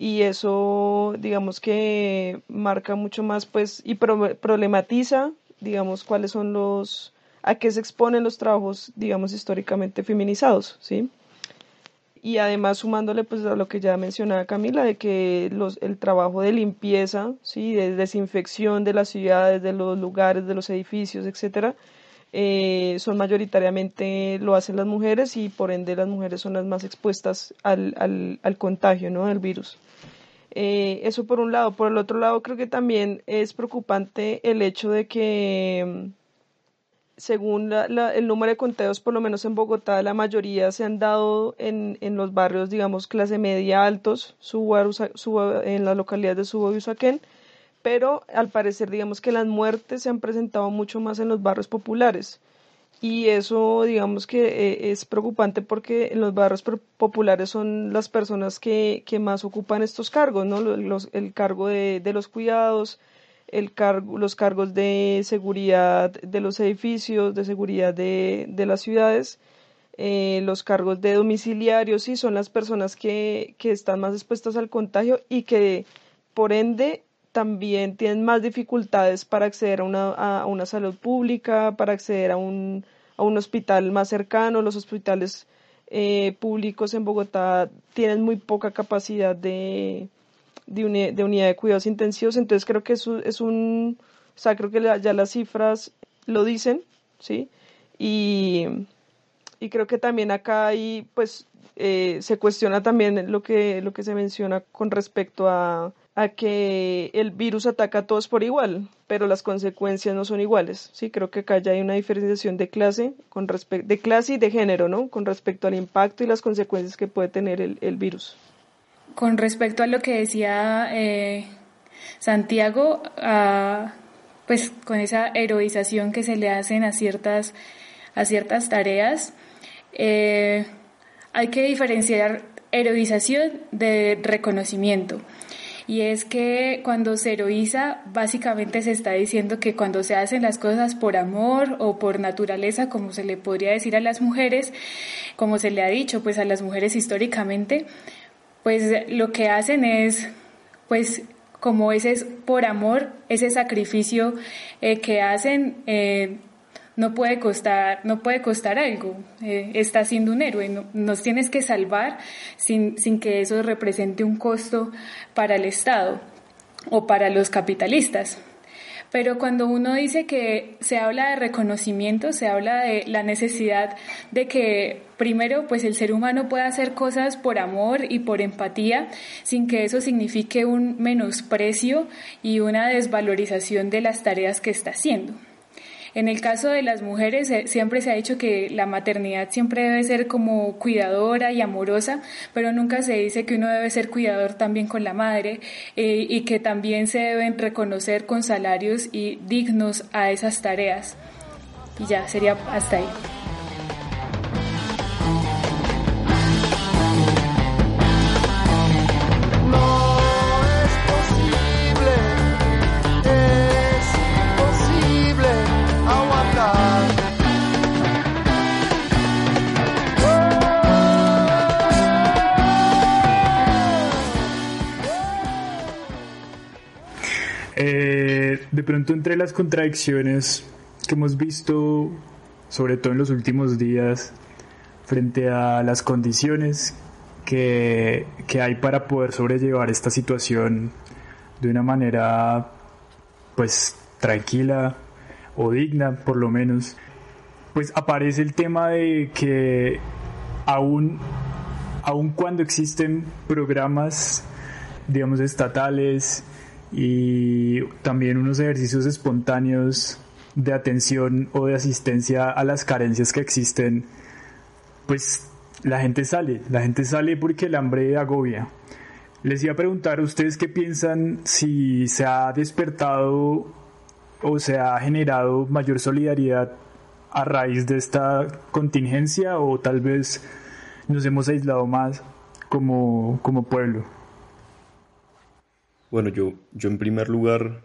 Y eso, digamos que marca mucho más, pues, y pro problematiza, digamos, cuáles son los, a qué se exponen los trabajos, digamos, históricamente feminizados, ¿sí? y además sumándole pues a lo que ya mencionaba Camila de que los, el trabajo de limpieza, sí, de desinfección de las ciudades, de los lugares, de los edificios, etcétera, eh, son mayoritariamente lo hacen las mujeres y por ende las mujeres son las más expuestas al, al, al contagio, ¿no? Del virus. Eh, eso por un lado. Por el otro lado, creo que también es preocupante el hecho de que según el número de conteos, por lo menos en Bogotá, la mayoría se han dado en, en los barrios, digamos, clase media altos, en las localidades de Subo y Usaquén, pero al parecer, digamos que las muertes se han presentado mucho más en los barrios populares. Y eso, digamos que eh, es preocupante porque en los barrios populares son las personas que, que más ocupan estos cargos, ¿no? Los, el cargo de, de los cuidados, el cargo, los cargos de seguridad de los edificios, de seguridad de, de las ciudades, eh, los cargos de domiciliarios, sí, son las personas que, que están más expuestas al contagio y que por ende también tienen más dificultades para acceder a una, a una salud pública, para acceder a un, a un hospital más cercano. Los hospitales eh, públicos en Bogotá tienen muy poca capacidad de, de, de unidad de cuidados intensivos, entonces creo que eso es un, o sea, creo que ya las cifras lo dicen, ¿sí? Y, y creo que también acá hay, pues, eh, se cuestiona también lo que, lo que se menciona con respecto a, a que el virus ataca a todos por igual, pero las consecuencias no son iguales. Sí, creo que acá ya hay una diferenciación de clase, con de clase y de género, ¿no? Con respecto al impacto y las consecuencias que puede tener el, el virus. Con respecto a lo que decía eh, Santiago, pues con esa heroización que se le hacen a ciertas, a ciertas tareas, eh, hay que diferenciar heroización de reconocimiento. Y es que cuando se heroiza, básicamente se está diciendo que cuando se hacen las cosas por amor o por naturaleza, como se le podría decir a las mujeres, como se le ha dicho pues a las mujeres históricamente, pues lo que hacen es, pues como ese es por amor, ese sacrificio eh, que hacen eh, no puede costar, no puede costar algo. Eh, está siendo un héroe, nos tienes que salvar sin, sin que eso represente un costo para el Estado o para los capitalistas. Pero cuando uno dice que se habla de reconocimiento, se habla de la necesidad de que primero pues el ser humano pueda hacer cosas por amor y por empatía sin que eso signifique un menosprecio y una desvalorización de las tareas que está haciendo. En el caso de las mujeres eh, siempre se ha dicho que la maternidad siempre debe ser como cuidadora y amorosa, pero nunca se dice que uno debe ser cuidador también con la madre eh, y que también se deben reconocer con salarios y dignos a esas tareas. Y ya, sería hasta ahí. De pronto entre las contradicciones que hemos visto, sobre todo en los últimos días, frente a las condiciones que, que hay para poder sobrellevar esta situación de una manera pues tranquila o digna por lo menos, pues aparece el tema de que aún, aún cuando existen programas digamos estatales y también unos ejercicios espontáneos de atención o de asistencia a las carencias que existen, pues la gente sale, la gente sale porque el hambre agobia. Les iba a preguntar a ustedes qué piensan si se ha despertado o se ha generado mayor solidaridad a raíz de esta contingencia o tal vez nos hemos aislado más como, como pueblo. Bueno, yo, yo en primer lugar,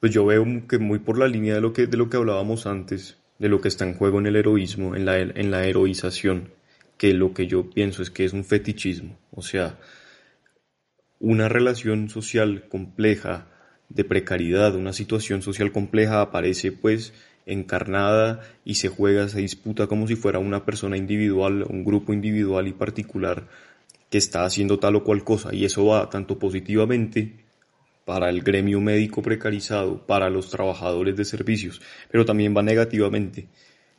pues yo veo que muy por la línea de lo que, de lo que hablábamos antes, de lo que está en juego en el heroísmo, en la, en la heroización, que lo que yo pienso es que es un fetichismo, o sea, una relación social compleja, de precariedad, una situación social compleja aparece pues encarnada y se juega, se disputa como si fuera una persona individual, un grupo individual y particular que está haciendo tal o cual cosa. Y eso va tanto positivamente para el gremio médico precarizado, para los trabajadores de servicios, pero también va negativamente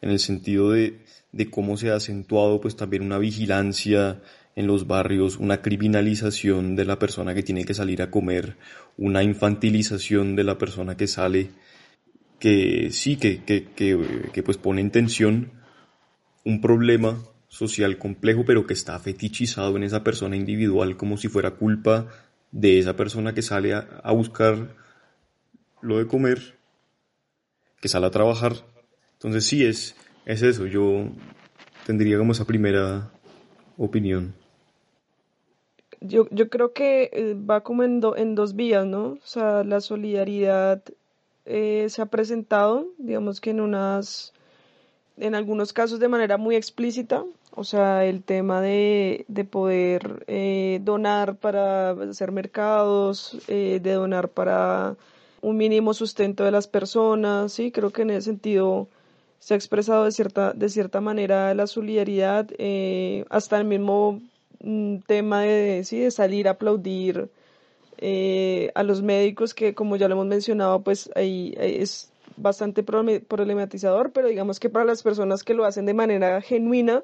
en el sentido de, de cómo se ha acentuado pues también una vigilancia en los barrios, una criminalización de la persona que tiene que salir a comer, una infantilización de la persona que sale, que sí, que, que, que, pues pone en tensión un problema social complejo, pero que está fetichizado en esa persona individual como si fuera culpa de esa persona que sale a, a buscar lo de comer, que sale a trabajar. Entonces sí, es, es eso. Yo tendría como esa primera opinión yo, yo creo que eh, va como en, en dos vías, ¿no? O sea, la solidaridad eh, se ha presentado, digamos que en unas, en algunos casos de manera muy explícita, o sea, el tema de, de poder eh, donar para hacer mercados, de donar para un mínimo sustento de las personas, sí, creo que en ese sentido se ha expresado de cierta, de cierta manera la solidaridad, hasta el mismo un tema de, sí, de salir a aplaudir eh, a los médicos que como ya lo hemos mencionado pues ahí, es bastante problematizador pero digamos que para las personas que lo hacen de manera genuina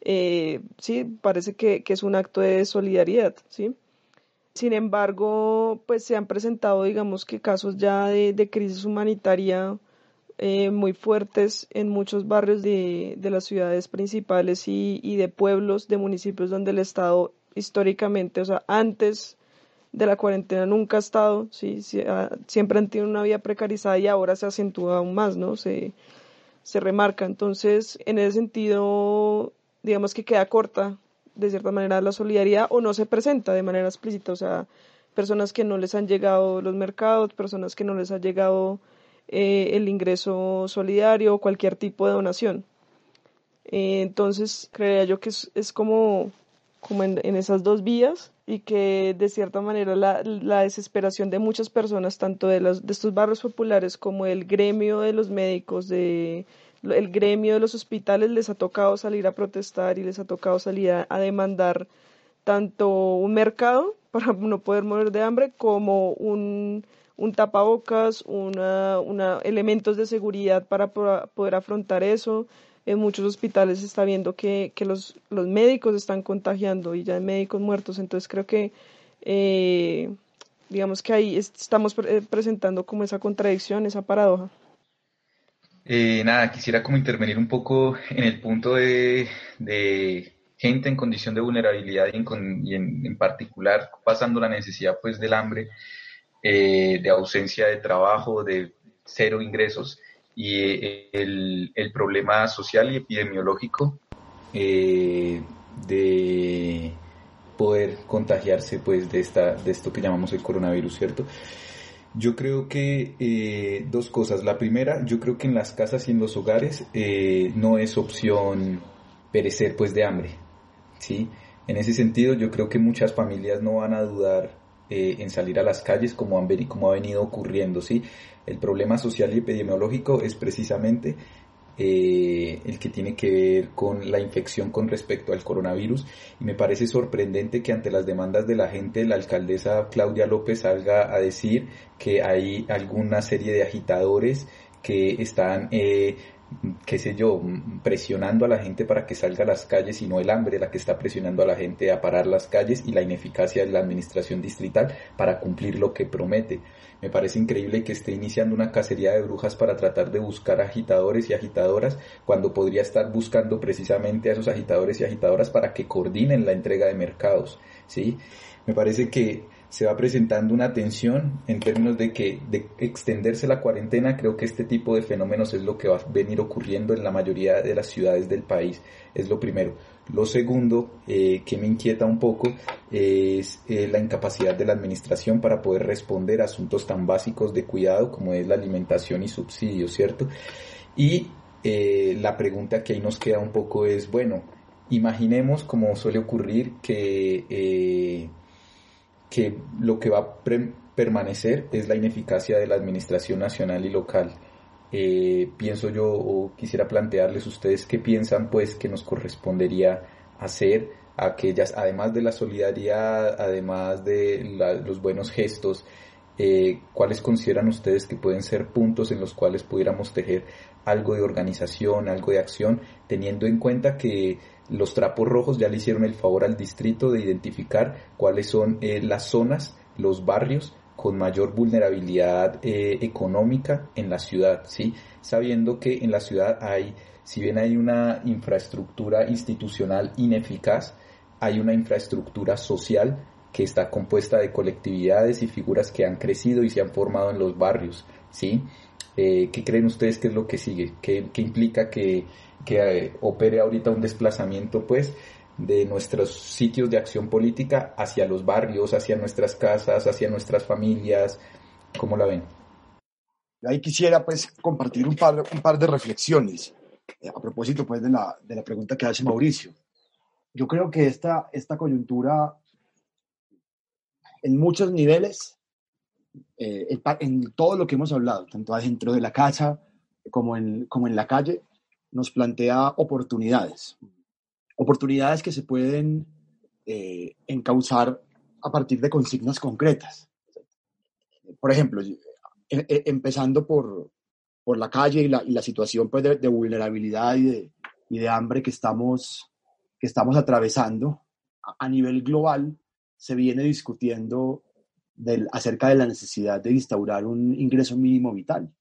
eh, sí parece que, que, es un acto de solidaridad sí sin embargo pues se han presentado digamos que casos ya de, de crisis humanitaria eh, muy fuertes en muchos barrios de, de las ciudades principales y, y, de pueblos, de municipios donde el Estado históricamente, o sea, antes de la cuarentena nunca ha estado, ¿sí? Ah, siempre han tenido una vida precarizada y ahora se acentúa aún más, ¿no? Se, se remarca. Entonces, en ese sentido, digamos que queda corta, de cierta manera, la solidaridad o no se presenta de manera explícita, o sea, personas que no les han llegado los mercados, personas que no les ha llegado eh, el ingreso solidario o cualquier tipo de donación. Eh, entonces, creería yo que es, como, como en, esas dos vías y que de cierta manera la, la desesperación de muchas personas, tanto de, los, de estos barrios populares como el gremio de los médicos, de el gremio de los hospitales les ha tocado salir a protestar y les ha tocado salir a demandar tanto un mercado para no poder morir de hambre como un un tapabocas, una, una, elementos de seguridad para poder afrontar eso. En muchos hospitales se está viendo que, que los, los, médicos están contagiando y ya hay médicos muertos, entonces creo que eh, digamos que ahí estamos presentando como esa contradicción, esa paradoja. Eh, nada, quisiera como intervenir un poco en el punto de, de gente en condición de vulnerabilidad y en, en, en particular pasando la necesidad pues del hambre eh, de ausencia de trabajo, de cero ingresos y eh, el, problema social y epidemiológico eh, de poder contagiarse pues de esta de esto que llamamos el coronavirus, ¿cierto? Yo creo que dos cosas. La primera, yo creo que en las casas y en los hogares no es opción perecer pues de hambre, ¿sí? En ese sentido, yo creo que muchas familias no van a dudar eh, en salir a las calles como, han, como ha venido ocurriendo. ¿sí? El problema social y epidemiológico es precisamente eh, el que tiene que ver con la infección con respecto al coronavirus. Y me parece sorprendente que ante las demandas de la gente la alcaldesa Claudia López salga a decir que hay alguna serie de agitadores que están eh, qué sé yo, presionando a la gente para que salga a las calles y no el hambre la que está presionando a la gente a parar las calles y la ineficacia de la administración distrital para cumplir lo que promete. Me parece increíble que esté iniciando una cacería de brujas para tratar de buscar agitadores y agitadoras cuando podría estar buscando precisamente a esos agitadores y agitadoras para que coordinen la entrega de mercados, ¿sí? Me parece que se va presentando una tensión en términos de que de extenderse la cuarentena, creo que este tipo de fenómenos es lo que va a venir ocurriendo en la mayoría de las ciudades del país, es lo primero. Lo segundo eh, que me inquieta un poco es eh, la incapacidad de la administración para poder responder a asuntos tan básicos de cuidado como es la alimentación y subsidios, ¿cierto? Y eh, la pregunta que ahí nos queda un poco es, bueno, imaginemos como suele ocurrir que que lo que va a permanecer es la ineficacia de la administración nacional y local. eh, pienso yo o quisiera plantearles ustedes qué piensan pues que nos correspondería hacer aquellas, además de la solidaridad, además de los buenos gestos, eh, cuáles consideran ustedes que pueden ser puntos en los cuales pudiéramos tejer algo de organización, algo de acción, teniendo en cuenta que los trapos rojos ya le hicieron el favor al distrito de identificar cuáles son eh, las zonas, los barrios con mayor vulnerabilidad eh, económica en la ciudad, ¿sí? Sabiendo que en la ciudad hay, si bien hay una infraestructura institucional ineficaz, hay una infraestructura social que está compuesta de colectividades y figuras que han crecido y se han formado en los barrios, ¿sí? Eh, ¿Qué creen ustedes que es lo que sigue? ¿Qué, implica que, que opere ahorita un desplazamiento, pues, de nuestros sitios de acción política hacia los barrios, hacia nuestras casas, hacia nuestras familias. ¿Cómo la ven? Ahí quisiera pues compartir un par, un par de reflexiones eh, a propósito pues de la, de la pregunta que hace Mauricio. Yo creo que esta, esta coyuntura en muchos niveles, eh, en todo lo que hemos hablado, tanto dentro de la casa como en, como en la calle, nos plantea oportunidades oportunidades que se pueden eh, encauzar a partir de consignas concretas. Por ejemplo, e, e, empezando por, por la calle y la, situación pues, de, vulnerabilidad y de, y de, hambre que estamos, que estamos atravesando, a, nivel global se viene discutiendo acerca de la necesidad de instaurar un ingreso mínimo vital.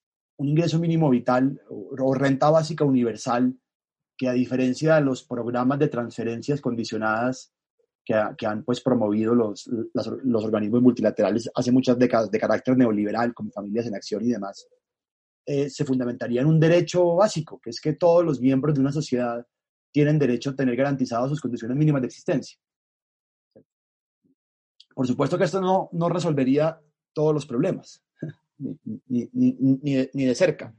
Un ingreso mínimo vital o renta básica universal que a diferencia de los programas de transferencias condicionadas que, han pues promovido los, los, organismos multilaterales hace muchas décadas de carácter neoliberal, como Familias en Acción y demás, eh, se fundamentaría en un derecho básico, que es que todos los miembros de una sociedad tienen derecho a tener garantizadas sus condiciones mínimas de existencia. Por supuesto que esto no, no resolvería todos los problemas, ni, ni, ni, ni de cerca,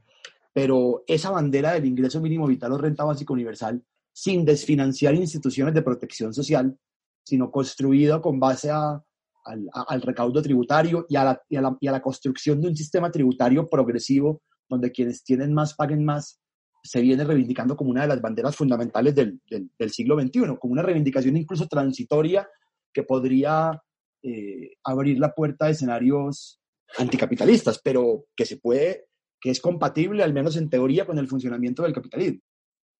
pero esa bandera del ingreso mínimo vital o renta básica universal, sin desfinanciar instituciones de protección social, sino construido con base al, recaudo tributario y a, la, y, a la, construcción de un sistema tributario progresivo donde quienes tienen más paguen más, se viene reivindicando como una de las banderas fundamentales del, siglo XXI, como una reivindicación incluso transitoria que podría eh, abrir la puerta a escenarios anticapitalistas, pero que se puede que es compatible, al menos en teoría, con el funcionamiento del capitalismo.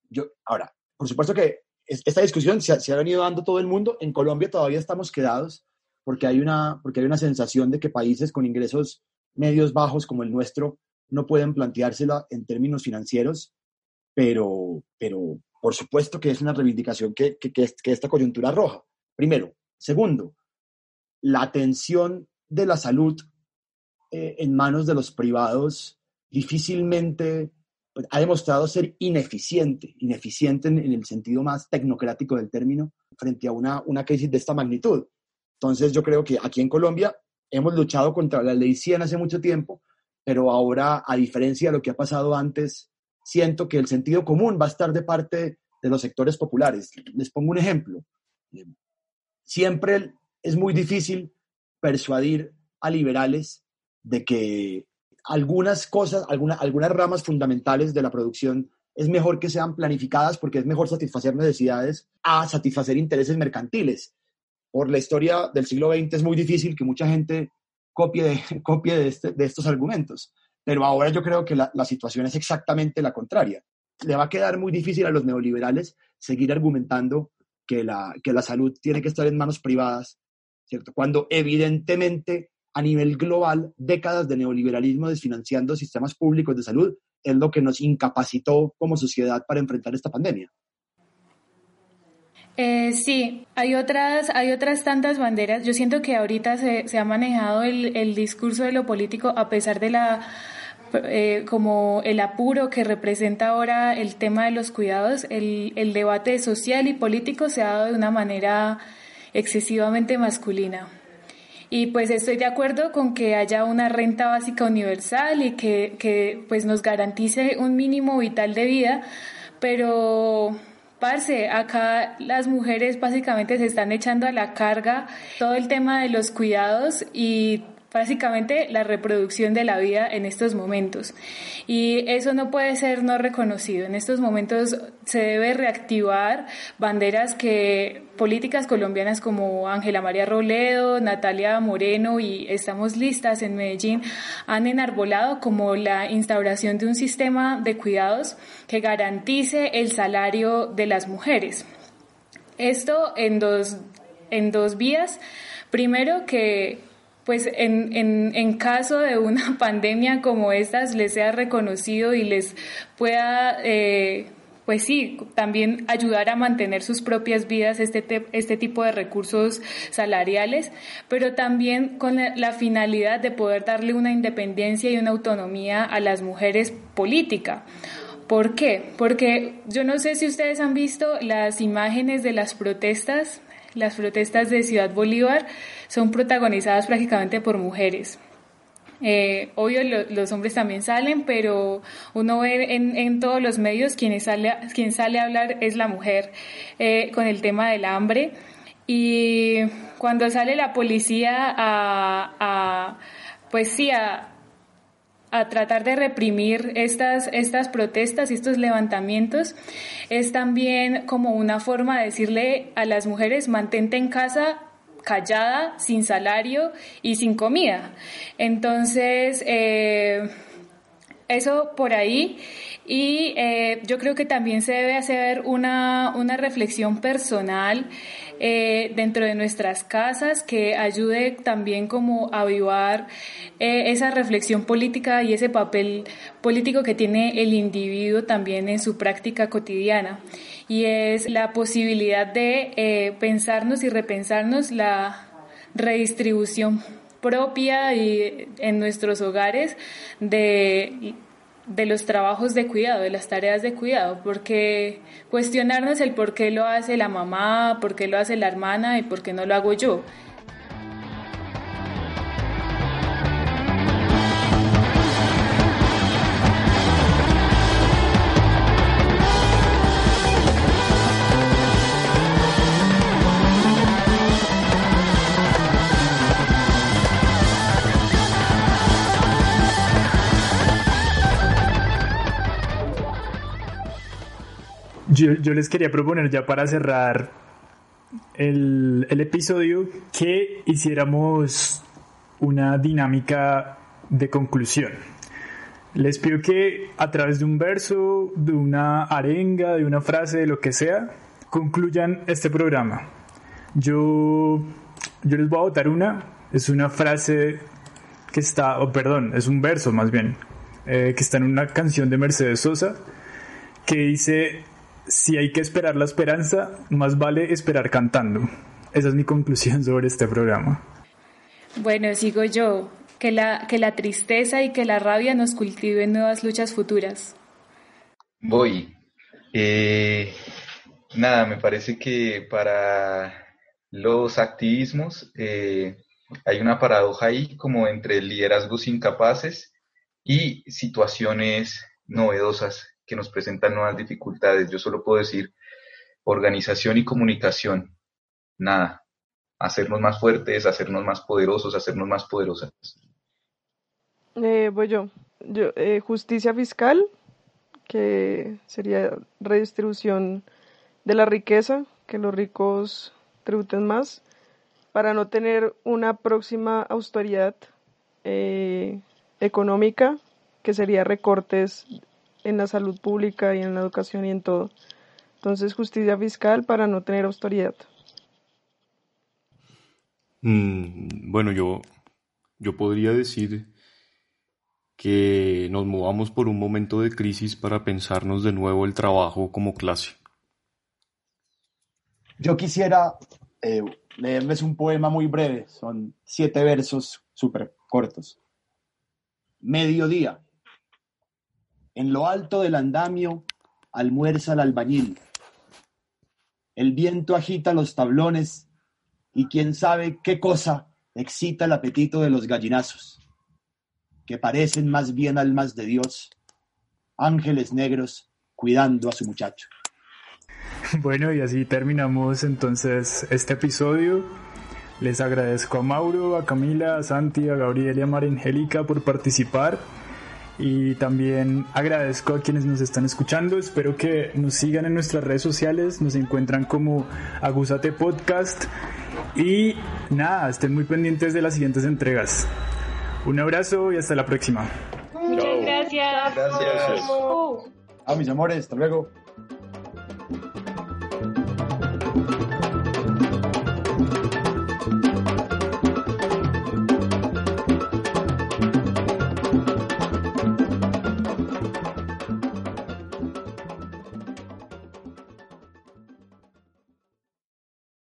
Yo, ahora, por supuesto que esta discusión se ha, venido dando todo el mundo. En Colombia todavía estamos quedados porque hay, una, porque hay una sensación de que países con ingresos medios bajos como el nuestro no pueden planteársela en términos financieros, pero, pero por supuesto que es una reivindicación que, que, que esta coyuntura roja. Primero. Segundo, la atención de la salud eh, en manos de los privados difícilmente pues, ha demostrado ser ineficiente, ineficiente en, el sentido más tecnocrático del término, frente a una, una crisis de esta magnitud. Entonces yo creo que aquí en Colombia hemos luchado contra la ley 100 hace mucho tiempo, pero ahora, a diferencia de lo que ha pasado antes, siento que el sentido común va a estar de parte de los sectores populares. Les pongo un ejemplo. Siempre es muy difícil persuadir a liberales de que algunas cosas, algunas ramas fundamentales de la producción es mejor que sean planificadas porque es mejor satisfacer necesidades a satisfacer intereses mercantiles. Por la historia del siglo XX es muy difícil que mucha gente copie copie de, este, de estos argumentos, pero ahora yo creo que la, la situación es exactamente la contraria. Le va a quedar muy difícil a los neoliberales seguir argumentando que la, que la salud tiene que estar en manos privadas, ¿cierto? Cuando evidentemente a nivel global, décadas de neoliberalismo desfinanciando sistemas públicos de salud es lo que nos incapacitó como sociedad para enfrentar esta pandemia. Eh, sí, hay otras, hay otras tantas banderas. Yo siento que ahorita se, ha manejado el, el, discurso de lo político a pesar de la eh, como el apuro que representa ahora el tema de los cuidados, el, el debate social y político se ha dado de una manera excesivamente masculina. Y pues estoy de acuerdo con que haya una renta básica universal y que, que pues nos garantice un mínimo vital de vida, pero parce, acá las mujeres básicamente se están echando a la carga todo el tema de los cuidados y básicamente la reproducción de la vida en estos momentos. Y eso no puede ser no reconocido. En estos momentos se debe reactivar banderas que políticas colombianas como Ángela María Roledo, Natalia Moreno y Estamos Listas en Medellín han enarbolado como la instauración de un sistema de cuidados que garantice el salario de las mujeres. Esto en dos, en dos vías. Primero, que pues en, en, en, caso de una pandemia como estas les sea reconocido y les pueda, eh, pues sí, también ayudar a mantener sus propias vidas este, este tipo de recursos salariales, pero también con la, la finalidad de poder darle una independencia y una autonomía a las mujeres política. ¿Por qué? Porque yo no sé si ustedes han visto las imágenes de las protestas las protestas de Ciudad Bolívar son protagonizadas prácticamente por mujeres. Eh, obvio, los hombres también salen, pero uno ve en, todos los medios quien sale, quien sale a hablar es la mujer eh, con el tema del hambre. Y cuando sale la policía a, a pues sí, a, a tratar de reprimir estas, estas protestas y estos levantamientos es también como una forma de decirle a las mujeres mantente en casa callada, sin salario y sin comida. Entonces, eh, eso por ahí. Y eh, yo creo que también se debe hacer una, una reflexión personal eh, dentro de nuestras casas que ayude también como a avivar esa reflexión política y ese papel político que tiene el individuo también en su práctica cotidiana. Y es la posibilidad de eh, pensarnos y repensarnos la redistribución propia y en nuestros hogares de de los trabajos de cuidado, de las tareas de cuidado, porque cuestionarnos el por qué lo hace la mamá, por qué lo hace la hermana y por qué no lo hago yo. Yo, les quería proponer ya para cerrar el, el episodio que hiciéramos una dinámica de conclusión. Les pido que a través de un verso, de una arenga, de una frase, de lo que sea, concluyan este programa. Yo, yo les voy a votar una, es una frase que está, o perdón, es un verso más bien, eh, que está en una canción de Mercedes Sosa, que dice, si hay que esperar la esperanza, más vale esperar cantando. Esa es mi conclusión sobre este programa. Bueno, sigo yo. Que la, que la tristeza y que la rabia nos cultiven nuevas luchas futuras. Voy. Eh, nada, me parece que para los activismos eh, hay una paradoja ahí como entre liderazgos incapaces y situaciones novedosas que nos presentan nuevas dificultades. Yo solo puedo decir organización y comunicación. Nada. Hacernos más fuertes, hacernos más poderosos, hacernos más poderosas. Eh, voy yo. yo eh, justicia fiscal, que sería redistribución de la riqueza, que los ricos tributen más, para no tener una próxima austeridad eh, económica, que sería recortes en la salud pública y en la educación y en todo. Entonces, justicia fiscal para no tener autoridad. Mm, bueno, yo, yo podría decir que nos movamos por un momento de crisis para pensarnos de nuevo el trabajo como clase. Yo quisiera eh, leerles un poema muy breve, son siete versos súper cortos. Mediodía. En lo alto del andamio almuerza el albañil. El viento agita los tablones y quién sabe qué cosa excita el apetito de los gallinazos, que parecen más bien almas de Dios, ángeles negros cuidando a su muchacho. Bueno, y así terminamos entonces este episodio. Les agradezco a Mauro, a Camila, a Santi, a Gabriel y a María Angélica por participar. Y también agradezco a quienes nos están escuchando. Espero que nos sigan en nuestras redes sociales. Nos encuentran como Agusate Podcast. Y nada, estén muy pendientes de las siguientes entregas. Un abrazo y hasta la próxima. Muchas gracias. Gracias. A mis amores, hasta luego.